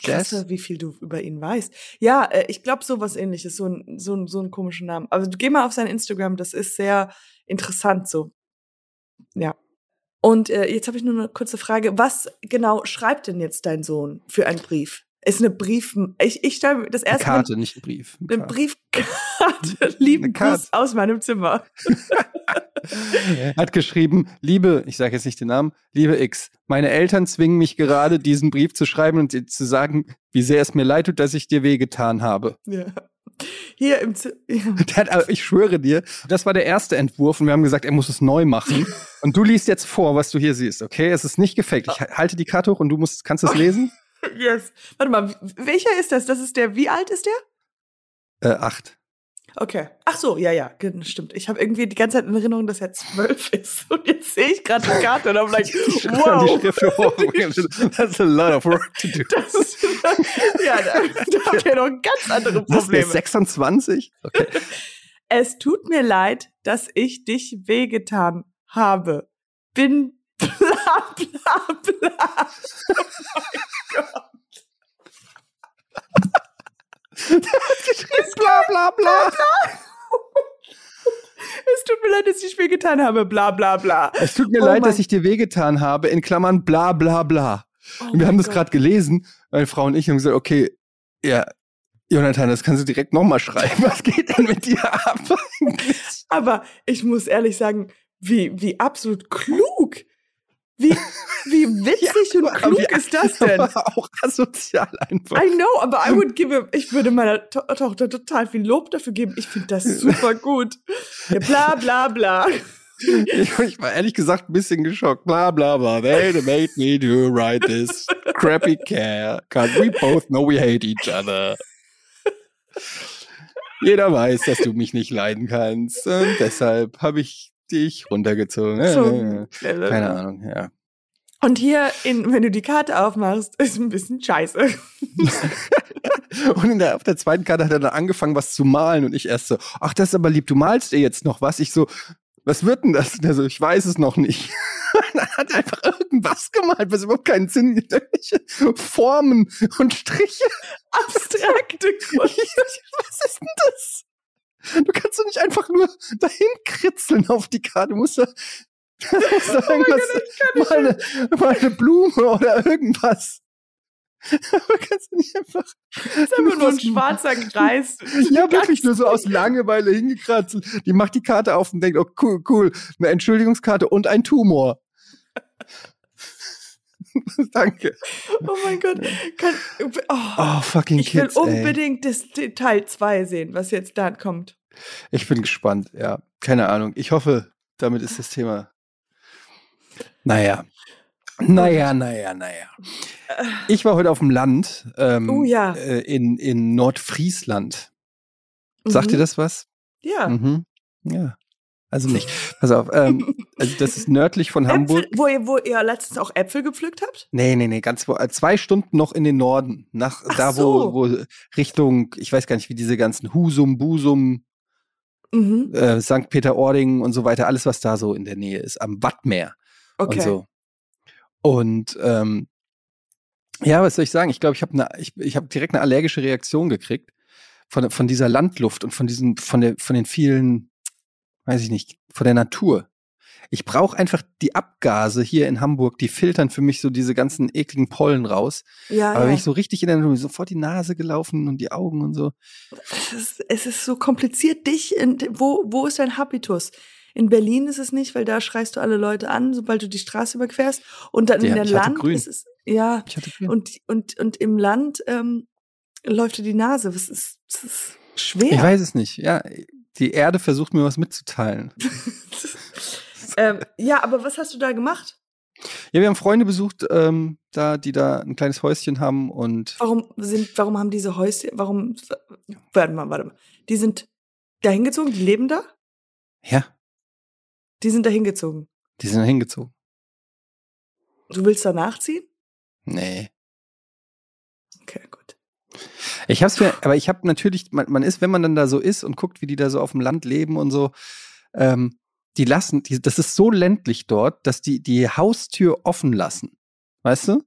Jess? Krasse, wie viel du über ihn weißt. Ja, äh, ich glaube sowas ähnliches, so ein, so, ein, so ein komischen Namen. Also geh mal auf sein Instagram, das ist sehr interessant so. Ja. Und äh, jetzt habe ich nur eine kurze Frage. Was genau schreibt denn jetzt dein Sohn für einen Brief? Ist eine Brief... Ich, ich stelle mir das Eine erste Mal Karte, nicht ein Brief. Eine eine Karte. Briefkarte. [LAUGHS] Lieben Eine. Gruß aus meinem Zimmer. [LAUGHS] Hat geschrieben, liebe, ich sage jetzt nicht den Namen, liebe X, meine Eltern zwingen mich gerade, diesen Brief zu schreiben und dir zu sagen, wie sehr es mir leid tut, dass ich dir wehgetan habe. Ja. Hier im Zimmer. [LAUGHS] Ja. Hat, ich schwöre dir, das war der erste Entwurf und wir haben gesagt, er muss es neu machen. [LAUGHS] Und du liest jetzt vor, was du hier siehst, okay? Es ist nicht gefaked. Ich halte die Karte hoch und du musst, kannst es lesen? [LAUGHS] Yes. Warte mal, welcher ist das? Das ist der, wie alt ist der? Äh, acht. Okay. Ach so, ja, ja, stimmt. Ich habe irgendwie die ganze Zeit in Erinnerung, dass er zwölf [LAUGHS] ist. Und jetzt sehe ich gerade die Karte und I'm like, [LAUGHS] wow. That's [LAUGHS] a lot of work to do. Das ist, ja, da, da habt ihr noch ganz andere Was, der Probleme. ist 26? Okay. Es tut mir leid, dass ich dich wehgetan habe. Bin bla bla bla. Bla bla bla. Es tut mir leid, dass ich wehgetan habe. Bla bla bla. Es tut mir Oh leid, mein- dass ich dir wehgetan habe, in Klammern bla bla bla. Oh Und wir haben das gerade gelesen, meine Frau und ich haben gesagt, okay, ja, Jonathan, das kannst du direkt nochmal schreiben. Was geht denn mit dir ab? Aber ich muss ehrlich sagen, wie, wie absolut klug. Wie, wie [LAUGHS] witzig und Aber klug ist das denn? Auch asozial einfach. I know, aber I would give, ich würde meiner to Tochter total viel Lob dafür geben. Ich finde das super gut. Ja, bla bla bla. [LAUGHS] Ich, ich war ehrlich gesagt ein bisschen geschockt. Bla bla bla. They made me do write this crappy care. Cause we both know we hate each other. Jeder weiß, dass du mich nicht leiden kannst. Und deshalb habe ich dich runtergezogen. So. Keine Ahnung, ja. Und hier, in, wenn du die Karte aufmachst, ist ein bisschen scheiße. [LAUGHS] Und in der, auf der zweiten Karte hat er dann angefangen, was zu malen. Und ich erst so, ach, das ist aber lieb, du malst dir jetzt noch was. Ich so, was wird denn das? Und er so, ich weiß es noch nicht. [LAUGHS] Dann hat er einfach irgendwas gemalt, was überhaupt keinen Sinn. Irgendwelche [LAUGHS] Formen und Striche. Abstrakte Kunst. was ist denn das? Du kannst doch nicht einfach nur dahin kritzeln auf die Karte. Du musst da, du musst da Oh irgendwas, Gott, mal, eine, mal eine Blume oder irgendwas. Aber kannst du nicht einfach. Das ist einfach nur ein schwarzer Kreis. Ja, wirklich nur so aus Langeweile hingekratzt. Die macht die Karte auf und denkt, oh cool, cool, eine Entschuldigungskarte und ein Tumor. [LAUGHS] Danke. Oh mein Gott. Kann, oh, Oh, fucking ich will Kids, ey. unbedingt das Teil 2 sehen, was jetzt da kommt. Ich bin gespannt, ja. Keine Ahnung. Ich hoffe, damit ist das Thema. Naja. Naja, naja, naja. Ich war heute auf dem Land ähm, Oh ja. äh, in, in Nordfriesland. Sagt Mhm. dir das was? Ja. Mhm. Ja. Also nicht. Pass auf. Ähm, [LAUGHS] also das ist nördlich von Hamburg. Äpfel, wo, ihr, wo ihr letztens auch Äpfel gepflückt habt? Nee, nee, nee, ganz wo, äh, zwei Stunden noch in den Norden. Nach Ach da, so. wo, wo Richtung, ich weiß gar nicht, wie diese ganzen Husum, Busum, Mhm. äh, St. Peter-Ording und so weiter, alles, was da so in der Nähe ist, am Wattmeer. Okay. und so. Und ähm, ja, was soll ich sagen? Ich glaube, ich habe ich, ich hab direkt eine allergische Reaktion gekriegt von, von dieser Landluft und von diesen, von der, von den vielen, weiß ich nicht, von der Natur. Ich brauche einfach die Abgase hier in Hamburg, die filtern für mich so diese ganzen ekligen Pollen raus. Ja, Aber ja. wenn ich so richtig in der Natur, sofort die Nase gelaufen und die Augen und so. es, ist, es ist so kompliziert, dich, in, wo, wo ist dein Habitus? In Berlin ist es nicht, weil da schreist du alle Leute an, sobald du die Straße überquerst. Und dann Ja, in der Land grün. ist es, ja, Ich hatte Glück. und, und, und im Land ähm, läuft dir die Nase. Was ist, das ist schwer. Ich weiß es nicht. Ja, die Erde versucht mir was mitzuteilen. [LAUGHS] ähm, ja, aber was hast du da gemacht? Ja, wir haben Freunde besucht, ähm, da, die da ein kleines Häuschen haben und Warum sind, warum haben diese Häuschen, warum, warte mal, warte mal. Die sind da hingezogen, die leben da? ja, Die sind da hingezogen. die sind da hingezogen. Du willst da nachziehen? Nee. Okay, gut. Ich hab's mir, aber ich habe natürlich, man, man ist, wenn man dann da so ist und guckt, wie die da so auf dem Land leben und so, ähm, die lassen, die, das ist so ländlich dort, dass die die Haustür offen lassen. Weißt du?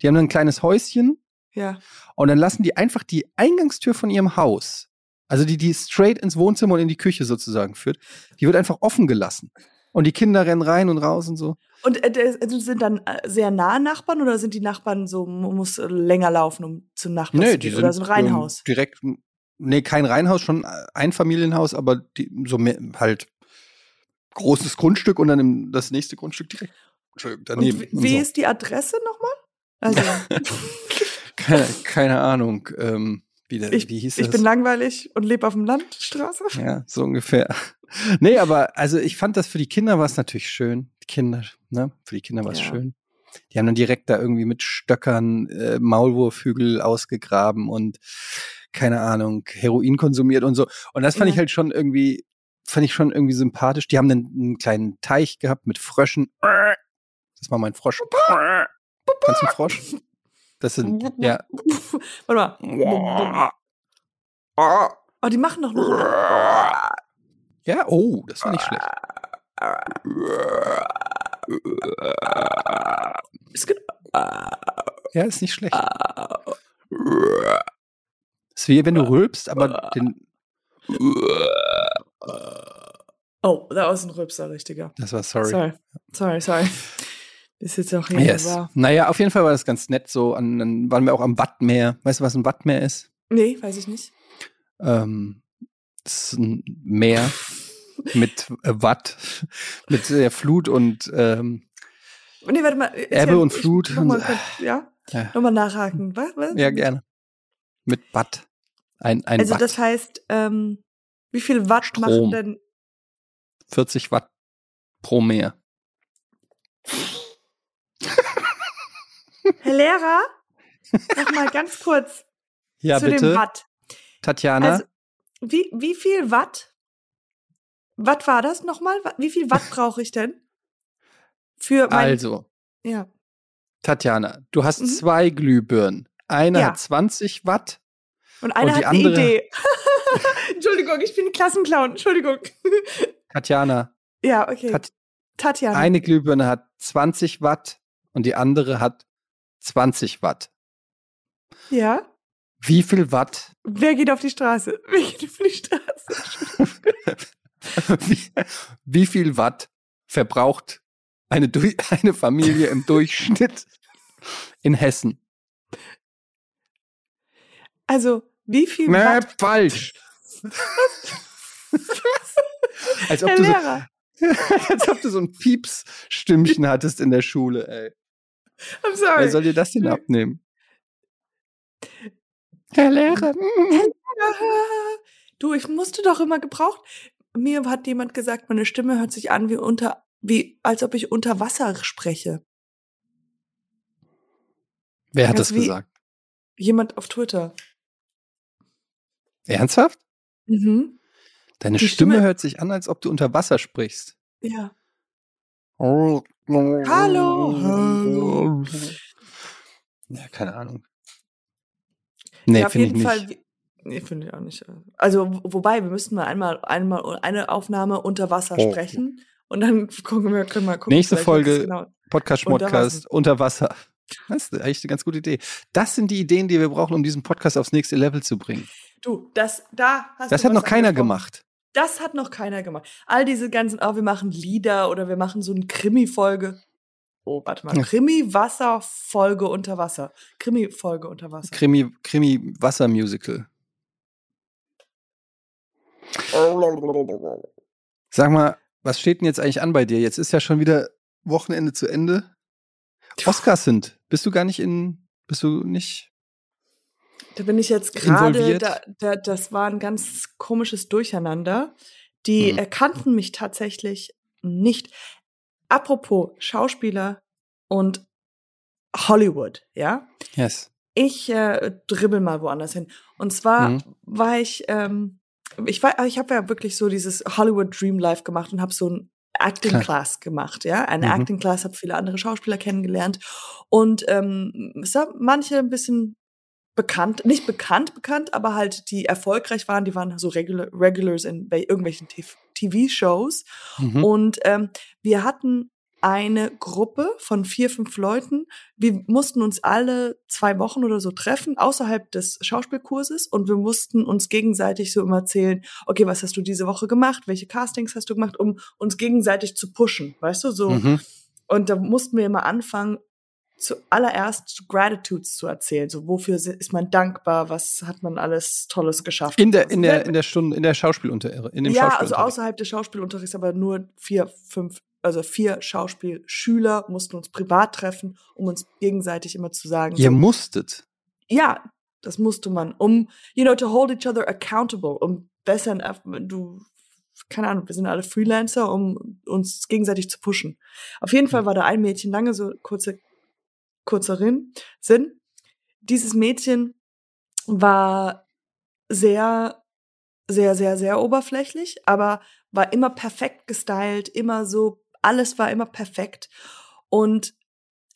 Die haben dann ein kleines Häuschen Ja. und dann lassen die einfach die Eingangstür von ihrem Haus, also die, die straight ins Wohnzimmer und in die Küche sozusagen führt, die wird einfach offen gelassen. Und die Kinder rennen rein und raus und so. Und äh, also sind dann äh, sehr nahe Nachbarn oder sind die Nachbarn so, man muss äh, länger laufen, um zum Nachbarn zu gehen? oder so ein Reihenhaus? ähm, direkt, nee, kein Reihenhaus, schon ein Familienhaus, aber die, so mehr, halt großes Grundstück und dann im, das nächste Grundstück direkt daneben. Und wie, und wie so. ist die Adresse nochmal? Also, [LAUGHS] keine, keine Ahnung, ähm, wie, der, Ich- wie hieß ich das? bin langweilig und lebe auf dem Landstraße. [LAUGHS] Ja, so ungefähr. [LAUGHS] Nee, aber also ich fand das für die Kinder war es natürlich schön. Die Kinder, ne? Für die Kinder war es Ja. schön. Die haben dann direkt da irgendwie mit Stöckern äh, Maulwurfhügel ausgegraben und keine Ahnung, Heroin konsumiert und so. Und das fand Ja. ich halt schon irgendwie, fand ich schon irgendwie sympathisch. Die haben dann einen kleinen Teich gehabt mit Fröschen. Das war mein Frosch. Kannst du einen Frosch? [LAUGHS] Das sind, ja. Warte mal. Oh, die machen doch noch. Ja, oh, das war nicht schlecht. Ist ge- Ja, ist nicht schlecht. ist wie wenn du rülpst, aber den, Oh, da war ein Rübser, richtiger. das war sorry. Sorry. Sorry, sorry. Ist jetzt auch hier. Yes. Naja, auf jeden Fall war das ganz nett so. An, dann waren wir auch am Wattmeer. Weißt du, was ein Wattmeer ist? Nee, weiß ich nicht. Ähm, das ist ein Meer [LAUGHS] mit äh, Watt, mit der Flut und ähm, Nee, warte mal. Ebbe und Flut. Nochmal kurz, ja? ja, Nochmal nachhaken. Was? Was? ja, gerne. Mit Watt. Ein, ein Also Watt. das heißt, ähm, wie viel Watt Strom. machen denn 40 Watt pro Meer. Herr Lehrer? Noch mal ganz [LAUGHS] kurz Ja, zu dem bitte. Watt. Tatjana. Also, wie, wie viel Watt? Watt war das nochmal? Wie viel Watt brauche ich denn? Für mein, also, ja. Tatjana, du hast Mhm. zwei Glühbirnen. Eine Ja. hat 20 Watt Und einer Und die hat eine Idee. [LAUGHS] [LAUGHS] Entschuldigung, ich bin ein Klassenclown. Entschuldigung. Tatjana, Ja, okay. Tat- Tatjana. eine Glühbirne hat 20 Watt und die andere hat 20 Watt. ja. Wie viel Watt, Wer geht auf die Straße? [LAUGHS] Wer geht auf die Straße? wie, [LAUGHS] wie viel Watt verbraucht eine, [LAUGHS] eine Familie im Durchschnitt in Hessen? Also, wie viel Nee, Watt, falsch. als, ob so, als ob du so ein Pieps-Stimmchen hattest in der Schule, ey. I'm sorry. Wer soll dir das denn abnehmen? Herr Lehrer. [LAUGHS] Du, ich musste doch immer gebraucht. Mir hat jemand gesagt, meine Stimme hört sich an wie unter, wie, als ob ich unter Wasser spreche. Wer hat Das das gesagt? Jemand auf Twitter. Ernsthaft? Mhm. Deine Stimme, Stimme- hört sich an, als ob du unter Wasser sprichst. Ja. Hallo. Hallo. Ja, keine Ahnung. Nee, ja, auf finde ich jeden nicht. Fall. wie- Nee, finde ich auch nicht. Also, wo- wobei, wir müssten mal einmal, einmal eine Aufnahme unter Wasser Oh. sprechen und dann [LAUGHS] gucken wir, können wir gucken. Nächste Folge. Genau. Podcast Unter Schmodcast unter Wasser. Das ist eigentlich eine ganz gute Idee. Das sind die Ideen, die wir brauchen, um diesen Podcast aufs nächste Level zu bringen. Du, das, da hast Das hat noch keiner gemacht. Das hat noch keiner gemacht. All diese ganzen, oh, wir machen Lieder oder wir machen so eine Krimi-Folge. Oh, warte mal. Krimi-Wasser-Folge unter Wasser. Krimi-Folge unter Wasser. Krimi, Krimi. Sag mal, was steht denn jetzt eigentlich an bei dir? Jetzt ist ja schon wieder Wochenende zu Ende. Oscars sind. Bist du gar nicht in, bist du nicht? Da bin ich jetzt gerade, da, da, das war ein ganz komisches Durcheinander. Die Mhm. erkannten mich tatsächlich nicht. Apropos Schauspieler und Hollywood, ja. Yes. Ich äh, dribbel mal woanders hin. Und zwar Mhm. war ich, ähm, ich war, ich habe ja wirklich so dieses Hollywood Dream Life gemacht und habe so ein Acting Klar. Class gemacht, ja, eine Mhm. Acting Class, habe viele andere Schauspieler kennengelernt und ähm, es haben manche ein bisschen bekannt, nicht bekannt bekannt, aber halt die erfolgreich waren, die waren so Regular, Regulars in bei irgendwelchen TV-Shows Mhm. und ähm, wir hatten eine Gruppe von vier, fünf Leuten. Wir mussten uns alle zwei Wochen oder so treffen, außerhalb des Schauspielkurses. Und wir mussten uns gegenseitig so immer erzählen, okay, was hast du diese Woche gemacht? Welche Castings hast du gemacht? Um uns gegenseitig zu pushen, weißt du, so. Mhm. Und da mussten wir immer anfangen, zuallererst Gratitudes zu erzählen. So, wofür ist man dankbar? Was hat man alles Tolles geschafft? In der, Also, in der, in der Stunde, in der Schauspielunter, in dem ja, also Schauspielunterricht. außerhalb des Schauspielunterrichts, aber nur vier, fünf, also vier Schauspielschüler mussten uns privat treffen, um uns gegenseitig immer zu sagen, Ihr so, musstet. ja, das musste man, um, you know, to hold each other accountable, um besser, in- du, keine Ahnung, wir sind alle Freelancer, um uns gegenseitig zu pushen. Auf jeden Fall war da ein Mädchen, lange so kurze, kurzer Sinn. Dieses Mädchen war sehr, sehr, sehr, sehr oberflächlich, aber war immer perfekt gestylt, immer so, alles war immer perfekt. Und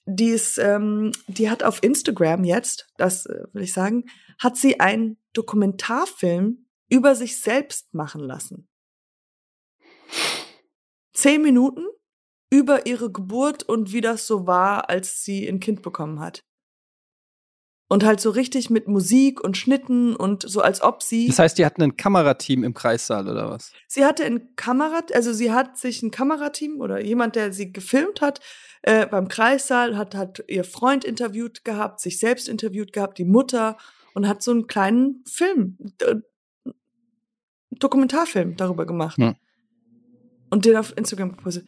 die ist, ähm, die hat auf Instagram jetzt, das äh, will ich sagen, hat sie einen Dokumentarfilm über sich selbst machen lassen. Zehn Minuten über ihre Geburt und wie das so war, als sie ein Kind bekommen hat. Und halt so richtig mit Musik und Schnitten und so als ob sie. Das heißt, die hatten ein Kamerateam im Kreissaal oder was? Sie hatte ein Kamera, also sie hat sich ein Kamerateam oder jemand, der sie gefilmt hat, äh, beim Kreissaal, hat, hat ihr Freund interviewt gehabt, sich selbst interviewt gehabt, die Mutter und hat so einen kleinen Film, äh, Dokumentarfilm darüber gemacht. Hm. Und den auf Instagram gepostet.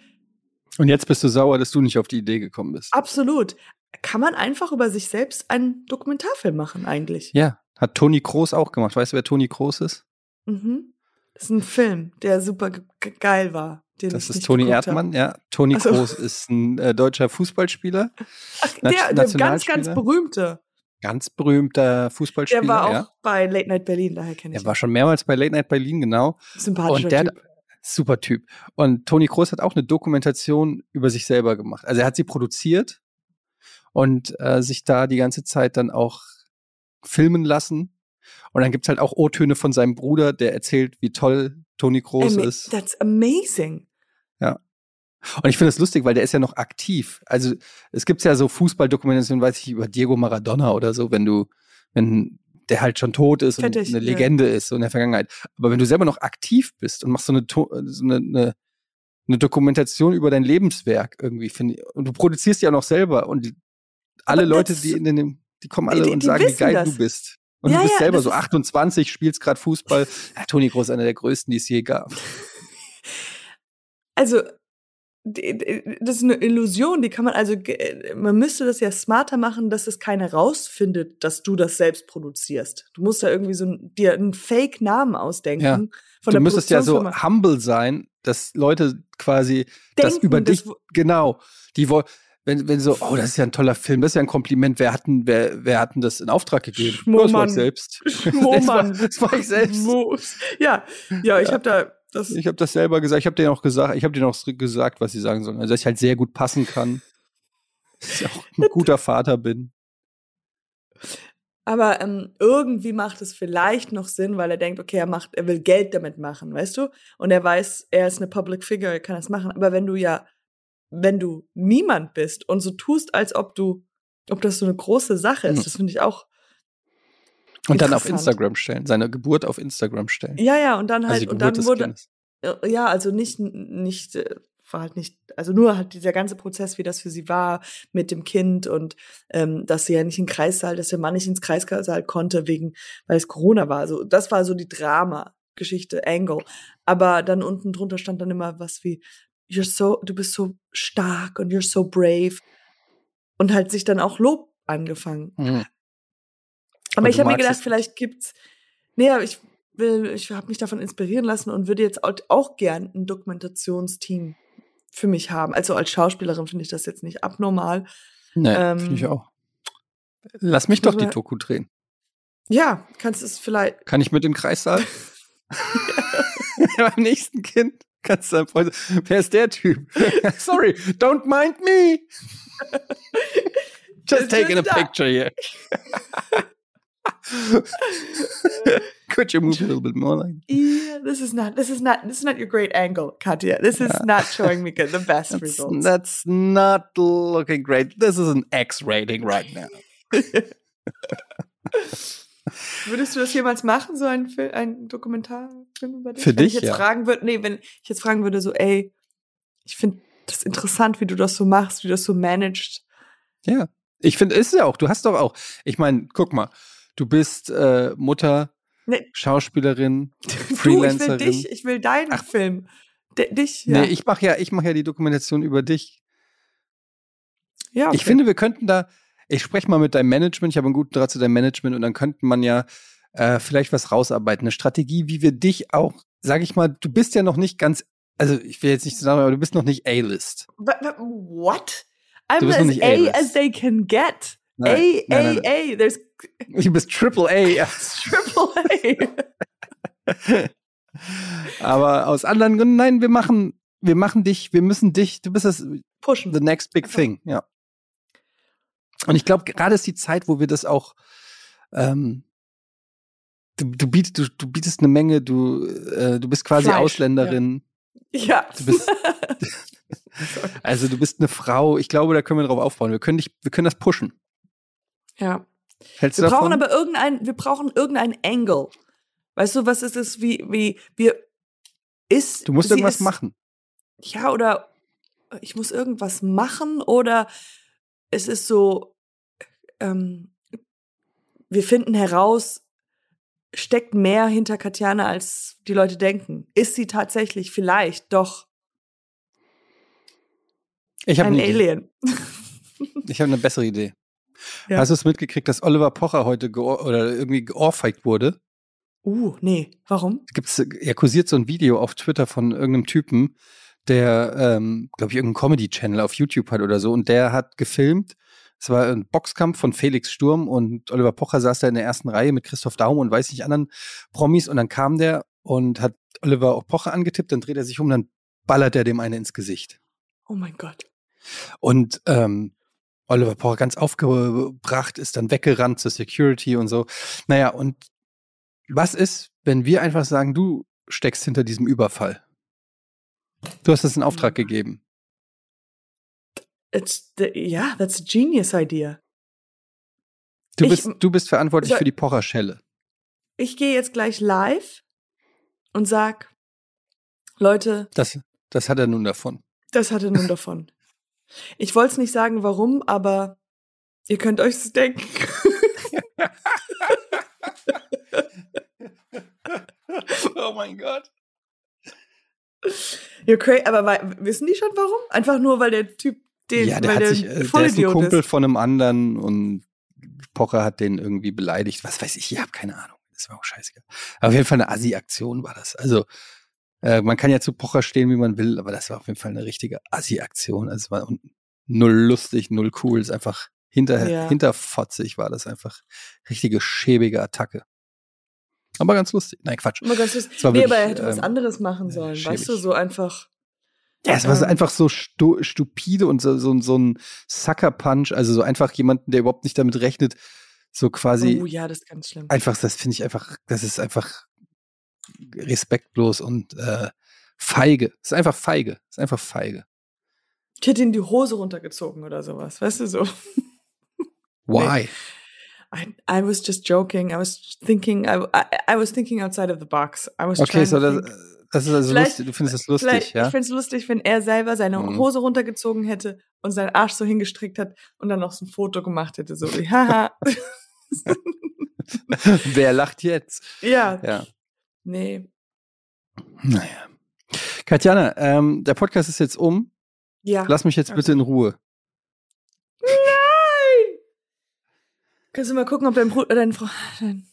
Und jetzt bist du sauer, dass du nicht auf die Idee gekommen bist. Absolut. Kann man einfach über sich selbst einen Dokumentarfilm machen, eigentlich? Ja, hat Toni Kroos auch gemacht. Weißt du, wer Toni Kroos ist? Mhm. Das ist ein Film, der super ge ge- geil war. Das ist Toni geguckt hab. Erdmann, ja. Toni Ach so. Kroos ist ein äh, deutscher Fußballspieler, [LAUGHS] Ach, der, der ganz, ganz berühmte. ganz berühmter Fußballspieler. Der war auch ja. bei Late Night Berlin, daher kenne ich Er war schon mehrmals bei Late Night Berlin, genau. ihn. Sympathischer Und der Typ. Super Typ. Und Toni Kroos hat auch eine Dokumentation über sich selber gemacht. Also er hat sie produziert und äh, sich da die ganze Zeit dann auch filmen lassen. Und dann gibt's halt auch O-Töne von seinem Bruder, der erzählt, wie toll Toni Kroos Ama- ist. That's amazing. Und ich finde es lustig, weil der ist ja noch aktiv. Also es gibt ja so Fußballdokumentationen, weiß ich, über Diego Maradona oder so, wenn du, wenn der halt schon tot ist Fertig, und eine ja. Legende ist so in der Vergangenheit. Aber wenn du selber noch aktiv bist und machst so eine, so eine, eine, eine Dokumentation über dein Lebenswerk irgendwie, finde und du produzierst ja auch noch selber und alle Aber Leute, das- die in dem, die kommen alle Die- und die sagen, wie geil das. du bist. Und Ja, du bist ja, selber so ist- 28, spielst gerade Fußball. Ja, Toni Groß, einer der größten, die es je gab. Also, das ist eine Illusion, die kann man also, man müsste das ja smarter machen, dass es keiner rausfindet, dass du das selbst produzierst. Du musst da irgendwie so ein, dir einen Fake-Namen ausdenken. Ja. Von du müsstest ja so humble sein, dass Leute quasi das Denken, über das dich, wo- genau, die wollen, wenn, wenn so, oh, das ist ja ein toller Film, das ist ja ein Kompliment, wer hat denn, wer, wer hat denn das in Auftrag gegeben? Oh, das war ich Schmomann. selbst. Schmomann. [LAUGHS] Das war, das war ich selbst. Ja, ja, ich Ja. habe da das. Ich habe das selber gesagt, ich habe denen auch gesagt, ich habe denen auch gesagt, was sie sagen sollen. Also, dass ich halt sehr gut passen kann. [LAUGHS] Dass ich auch ein guter Vater bin. Aber ähm, irgendwie macht es vielleicht noch Sinn, weil er denkt, okay, er macht, er will Geld damit machen, weißt du? Und er weiß, er ist eine Public Figure, er kann das machen. Aber wenn du ja, wenn du niemand bist und so tust, als ob du, ob das so eine große Sache ist, Mhm. das finde ich auch. Und dann auf. Instagram stellen, seine Geburt auf Instagram stellen. Ja, ja, und dann also halt, die und dann wurde, Kindes. Äh, Ja, also nicht, nicht, äh, war halt nicht, also nur halt dieser ganze Prozess, wie das für sie war mit dem Kind und ähm, dass sie ja nicht in den Kreissaal, dass der Mann nicht ins Kreissaal konnte, wegen, weil es Corona war. Also das war so die Drama-Geschichte, Angle. Aber dann unten drunter stand dann immer was wie, you're so, du bist so stark und you're so brave. Und halt sich dann auch Lob angefangen. Mhm. Aber Und ich habe mir gedacht, vielleicht gibt's. Nee, aber ich will, ich habe mich davon inspirieren lassen und würde jetzt auch, gern ein Dokumentationsteam für mich haben. Also als Schauspielerin finde ich das jetzt nicht abnormal. Nee, Ähm, finde ich auch. Lass mich doch die Doku drehen. Ja, kannst es vielleicht. Kann ich mit den Kreissaal? [LAUGHS] Beim nächsten Kind kannst du voll, wer ist der Typ? [LAUGHS] Sorry, don't mind me. [LAUGHS] Just taking a picture here. [LAUGHS] Could you move a little bit more like Yeah, this is not. This is not. This is not your great angle, Katja. This is not showing me good, the best that's, results. that's not looking great. This is an X rating right now. [LAUGHS] Würdest du das jemals machen, so ein, Film, ein Dokumentarfilm über dich? Für wenn dich, ich jetzt ja. fragen würde, nee, wenn ich jetzt fragen würde, so, ey, ich finde das interessant, wie du das so machst, wie du das so managst. Ja. Ich finde, ist ja auch, du hast doch auch, ich meine, guck mal, du bist äh, Mutter, Nee. Schauspielerin, [LAUGHS] Du, ich will Freelancerin. dich, ich will deinen Ach. Film. D dich, ja. Nee, ich mache ja, ich mache ja die Dokumentation über dich. ja, okay. Ich finde, wir könnten da, ich spreche mal mit deinem Management, ich habe einen guten Draht zu deinem Management und dann könnte man ja äh, vielleicht was rausarbeiten, eine Strategie, wie wir dich auch, sage ich mal, du bist ja noch nicht ganz, also ich will jetzt nicht sagen, aber du bist noch nicht A-List. What? I'm as A as they can get. Nein, A, nein, A, A. There's [LAUGHS] Du bist Triple A. ja. [LAUGHS] triple A. [LAUGHS] aber aus anderen Gründen, nein, wir machen, wir machen dich, wir müssen dich, du bist das Pushen. the next big Einfach. thing, ja. Und ich glaube, gerade ist die Zeit, wo wir das auch, ähm, du, du, bietest, du, du bietest eine Menge, du, äh, du bist quasi Fleisch, Ausländerin, Ja. Du bist- also du bist eine Frau. Ich glaube, da können wir drauf aufbauen. Wir können dich, wir können das pushen. ja. Hältst Wir brauchen davon? aber irgendein, wir brauchen irgendein Angle. Weißt du, was ist es, wie, wie, wir, ist. du musst irgendwas ist, machen. Ja, oder ich muss irgendwas machen oder es ist so, ähm, wir finden heraus, steckt mehr hinter Katjana, als die Leute denken. Ist sie tatsächlich vielleicht doch Ich ein eine, Idee. Alien? Ich habe eine bessere Idee. Ja. Hast du es mitgekriegt, dass Oliver Pocher heute oder irgendwie geohrfeigt wurde? Uh, nee. Warum? Gibt's, er kursiert so ein Video auf Twitter von irgendeinem Typen, der, ähm, glaube ich, irgendeinen Comedy-Channel auf YouTube hat oder so. Und der hat gefilmt. Es war ein Boxkampf von Felix Sturm und Oliver Pocher saß da in der ersten Reihe mit Christoph Daum und weiß nicht anderen Promis. Und dann kam der und hat Oliver Pocher angetippt, dann dreht er sich um, dann ballert er dem eine ins Gesicht. Oh mein Gott. Und ähm, Oliver Pocher ganz aufgebracht ist dann weggerannt zur Security und so. Naja, und Was ist, wenn wir einfach sagen, du steckst hinter diesem Überfall? Du hast das in Auftrag Mhm. gegeben. It's the, yeah, that's a genius idea. Du Ich- bist, du bist verantwortlich soll- für die Pocherschelle. Ich gehe jetzt gleich live und sag, Leute, Das, das hat er nun davon. das hat er nun davon. Ich wollte es nicht sagen, warum, aber ihr könnt euch es denken. [LAUGHS] oh mein Gott. You're crazy. Aber wissen die schon warum? Einfach nur, weil der Typ den, ja, der weil hat der sich, äh, der ist ein Kumpel ist. von einem anderen und Pocher hat den irgendwie beleidigt. Was weiß ich, ich habe keine Ahnung. Das war auch scheißegal. Aber auf jeden Fall eine Assi-Aktion war das. Also, äh, man kann ja zu Pocher stehen, wie man will, aber das war auf jeden Fall eine richtige Assi-Aktion. Also, es war null lustig, null cool. Es ist einfach hinter, Ja. hinterfotzig war das einfach. Richtige schäbige Attacke. Aber ganz lustig. Nein, Quatsch. Immer ganz lustig. Nee, aber er hätte was ähm, anderes machen äh, sollen. schäbig. Weißt du, so einfach. Ja, es war Ähm. einfach so stu stupide und so, so, so ein Sucker-Punch, also so einfach jemanden, der überhaupt nicht damit rechnet, so quasi Oh ja, das ist ganz schlimm. einfach, das finde ich einfach, das ist einfach respektlos und äh, feige. Ist einfach feige. Ist einfach feige. Ich hätte ihm die Hose runtergezogen oder sowas. Weißt du, so. [LAUGHS] Why? I, I was just joking. I was thinking, I, I, I was thinking outside of the box. I was Okay, so das, das ist also Vielleicht- lustig. Du findest das lustig, ja? Ich finde es lustig, wenn er selber seine Mhm. Hose runtergezogen hätte und seinen Arsch so hingestrickt hat und dann noch so ein Foto gemacht hätte. So wie, haha. [LAUGHS] Wer lacht jetzt? [LAUGHS] ja, Ja. Nee. Naja. Katjana, ähm, der Podcast ist jetzt um. Ja. Lass mich jetzt bitte in Ruhe. Nein! Kannst du mal gucken, ob dein Bruder, dein Frau, dein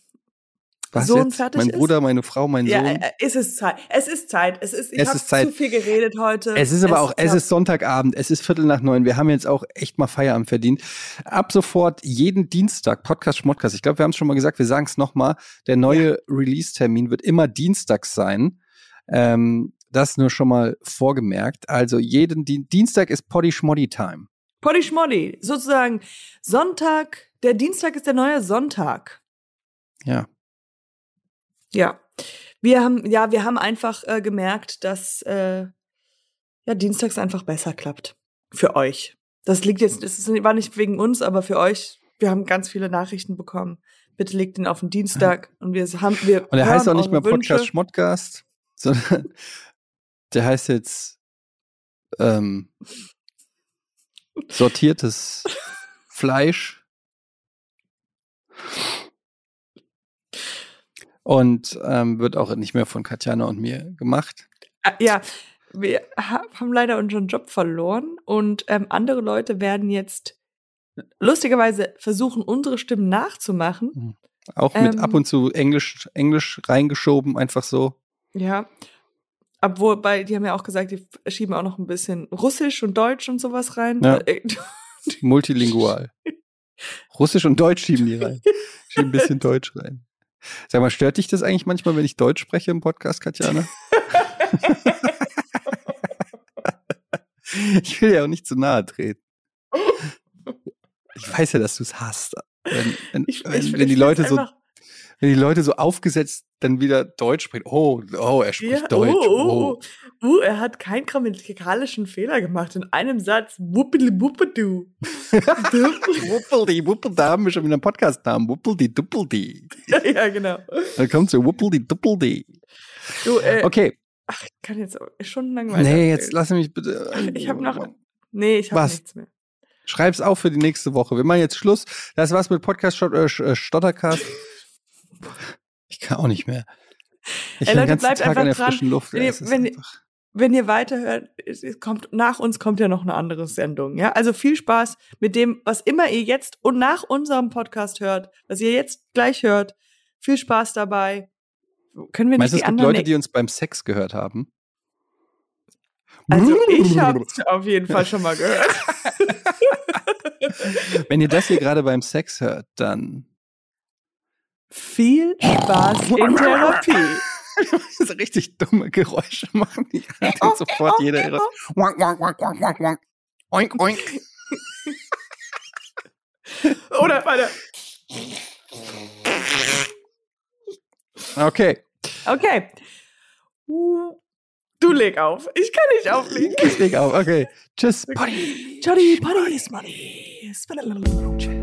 Was Sohn jetzt? fertig mein ist? Bruder, meine Frau, mein Ja, Sohn. äh, es ist Zeit. Es ist Zeit. Es ist, ich Es habe ist Zeit. zu viel geredet heute. Es ist aber auch, es ja- ist Sonntagabend, es ist Viertel nach neun. Wir haben jetzt auch echt mal Feierabend verdient. Ab sofort jeden Dienstag, Podcast Schmodcast. Ich glaube, wir haben es schon mal gesagt, wir sagen es nochmal. Der neue Release-Termin wird immer dienstags sein. Ähm, das nur schon mal vorgemerkt. Also jeden Di Dienstag ist Poddy Schmoddy Time. Poddy Schmoddy. Sozusagen Sonntag. Der Dienstag ist der neue Sonntag. Ja. Ja. Wir haben, ja, wir haben einfach äh, gemerkt, dass äh, ja, dienstags einfach besser klappt. Für euch. Das liegt jetzt, ist- war nicht wegen uns, aber für euch. Wir haben ganz viele Nachrichten bekommen. Bitte legt ihn auf den Dienstag. Und wir haben, wir. Und er heißt auch nicht mehr eure Podcast Wünsche. Schmodcast, sondern [LAUGHS] der heißt jetzt ähm, sortiertes [LAUGHS] Fleisch. Und ähm, wird auch nicht mehr von Katjana und mir gemacht. Ah, Ja, wir ha- haben leider unseren Job verloren und ähm, andere Leute werden jetzt lustigerweise versuchen, unsere Stimmen nachzumachen. Auch mit Ähm. ab und zu Englisch, Englisch reingeschoben, einfach so. Ja. Obwohl, bei, die haben ja auch gesagt, die schieben auch noch ein bisschen Russisch und Deutsch und sowas rein. Ja. Äh, [LAUGHS] Multilingual. [LAUGHS] Russisch und Deutsch schieben die rein. Schieben ein bisschen Deutsch rein. Sag mal, stört dich das eigentlich manchmal, wenn ich Deutsch spreche im Podcast, Katjana? [LAUGHS] ich will ja auch nicht zu nahe treten. Ich weiß ja, dass du es hast. Wenn, wenn, Ich, wenn, ich, wenn die ich Leute so, einfach- wenn die Leute so aufgesetzt dann wieder Deutsch sprechen. Oh, oh, er spricht Ja, Deutsch. Oh, Oh, oh, oh. Uh, er hat keinen grammatikalischen Fehler gemacht. In einem Satz. Wuppeli wuppedu. [LAUGHS] Wuppeldi, Wuppel, da haben wir schon wieder einen Podcast-Namen. Wuppeldi, Duppeldi. ja, genau. Dann kommt so Wuppeldi, Duppeldi. Du, äh, Okay, ach, ich kann jetzt lange weiter nee, jetzt lass mich bitte. Ich hab noch- Nee, ich habe nichts mehr. Schreib's auf für die nächste Woche. Wir machen jetzt Schluss. Das war's mit Podcast äh, äh, Stottercast. [LAUGHS] Ich kann auch nicht mehr. Ich Ey, Leute, bleibt Tag einfach dran. frischen Luft. Wenn ihr- wenn einfach- Wenn ihr weiterhört, es, es kommt, nach uns kommt ja noch eine andere Sendung. Ja, also viel Spaß mit dem, was immer ihr jetzt und nach unserem Podcast hört, was ihr jetzt gleich hört. Viel Spaß dabei. Können wir nicht Meinst du, die es gibt? Leute, die uns beim Sex gehört haben? also ich habe auf jeden Fall schon mal gehört. [LAUGHS] Wenn ihr das hier gerade beim Sex hört, dann Viel Spaß in Therapie. [LAUGHS] so richtig dumme Geräusche machen, die dann [LAUGHS] sofort jeder ihre wank, wank. Oink, oink. [LAUGHS] Oder warte. Okay. Okay. Du leg auf. Ich kann nicht auflegen. Ich leg auf. Okay. Tschüss. Potty. Potty, Potty is money. Tschüss.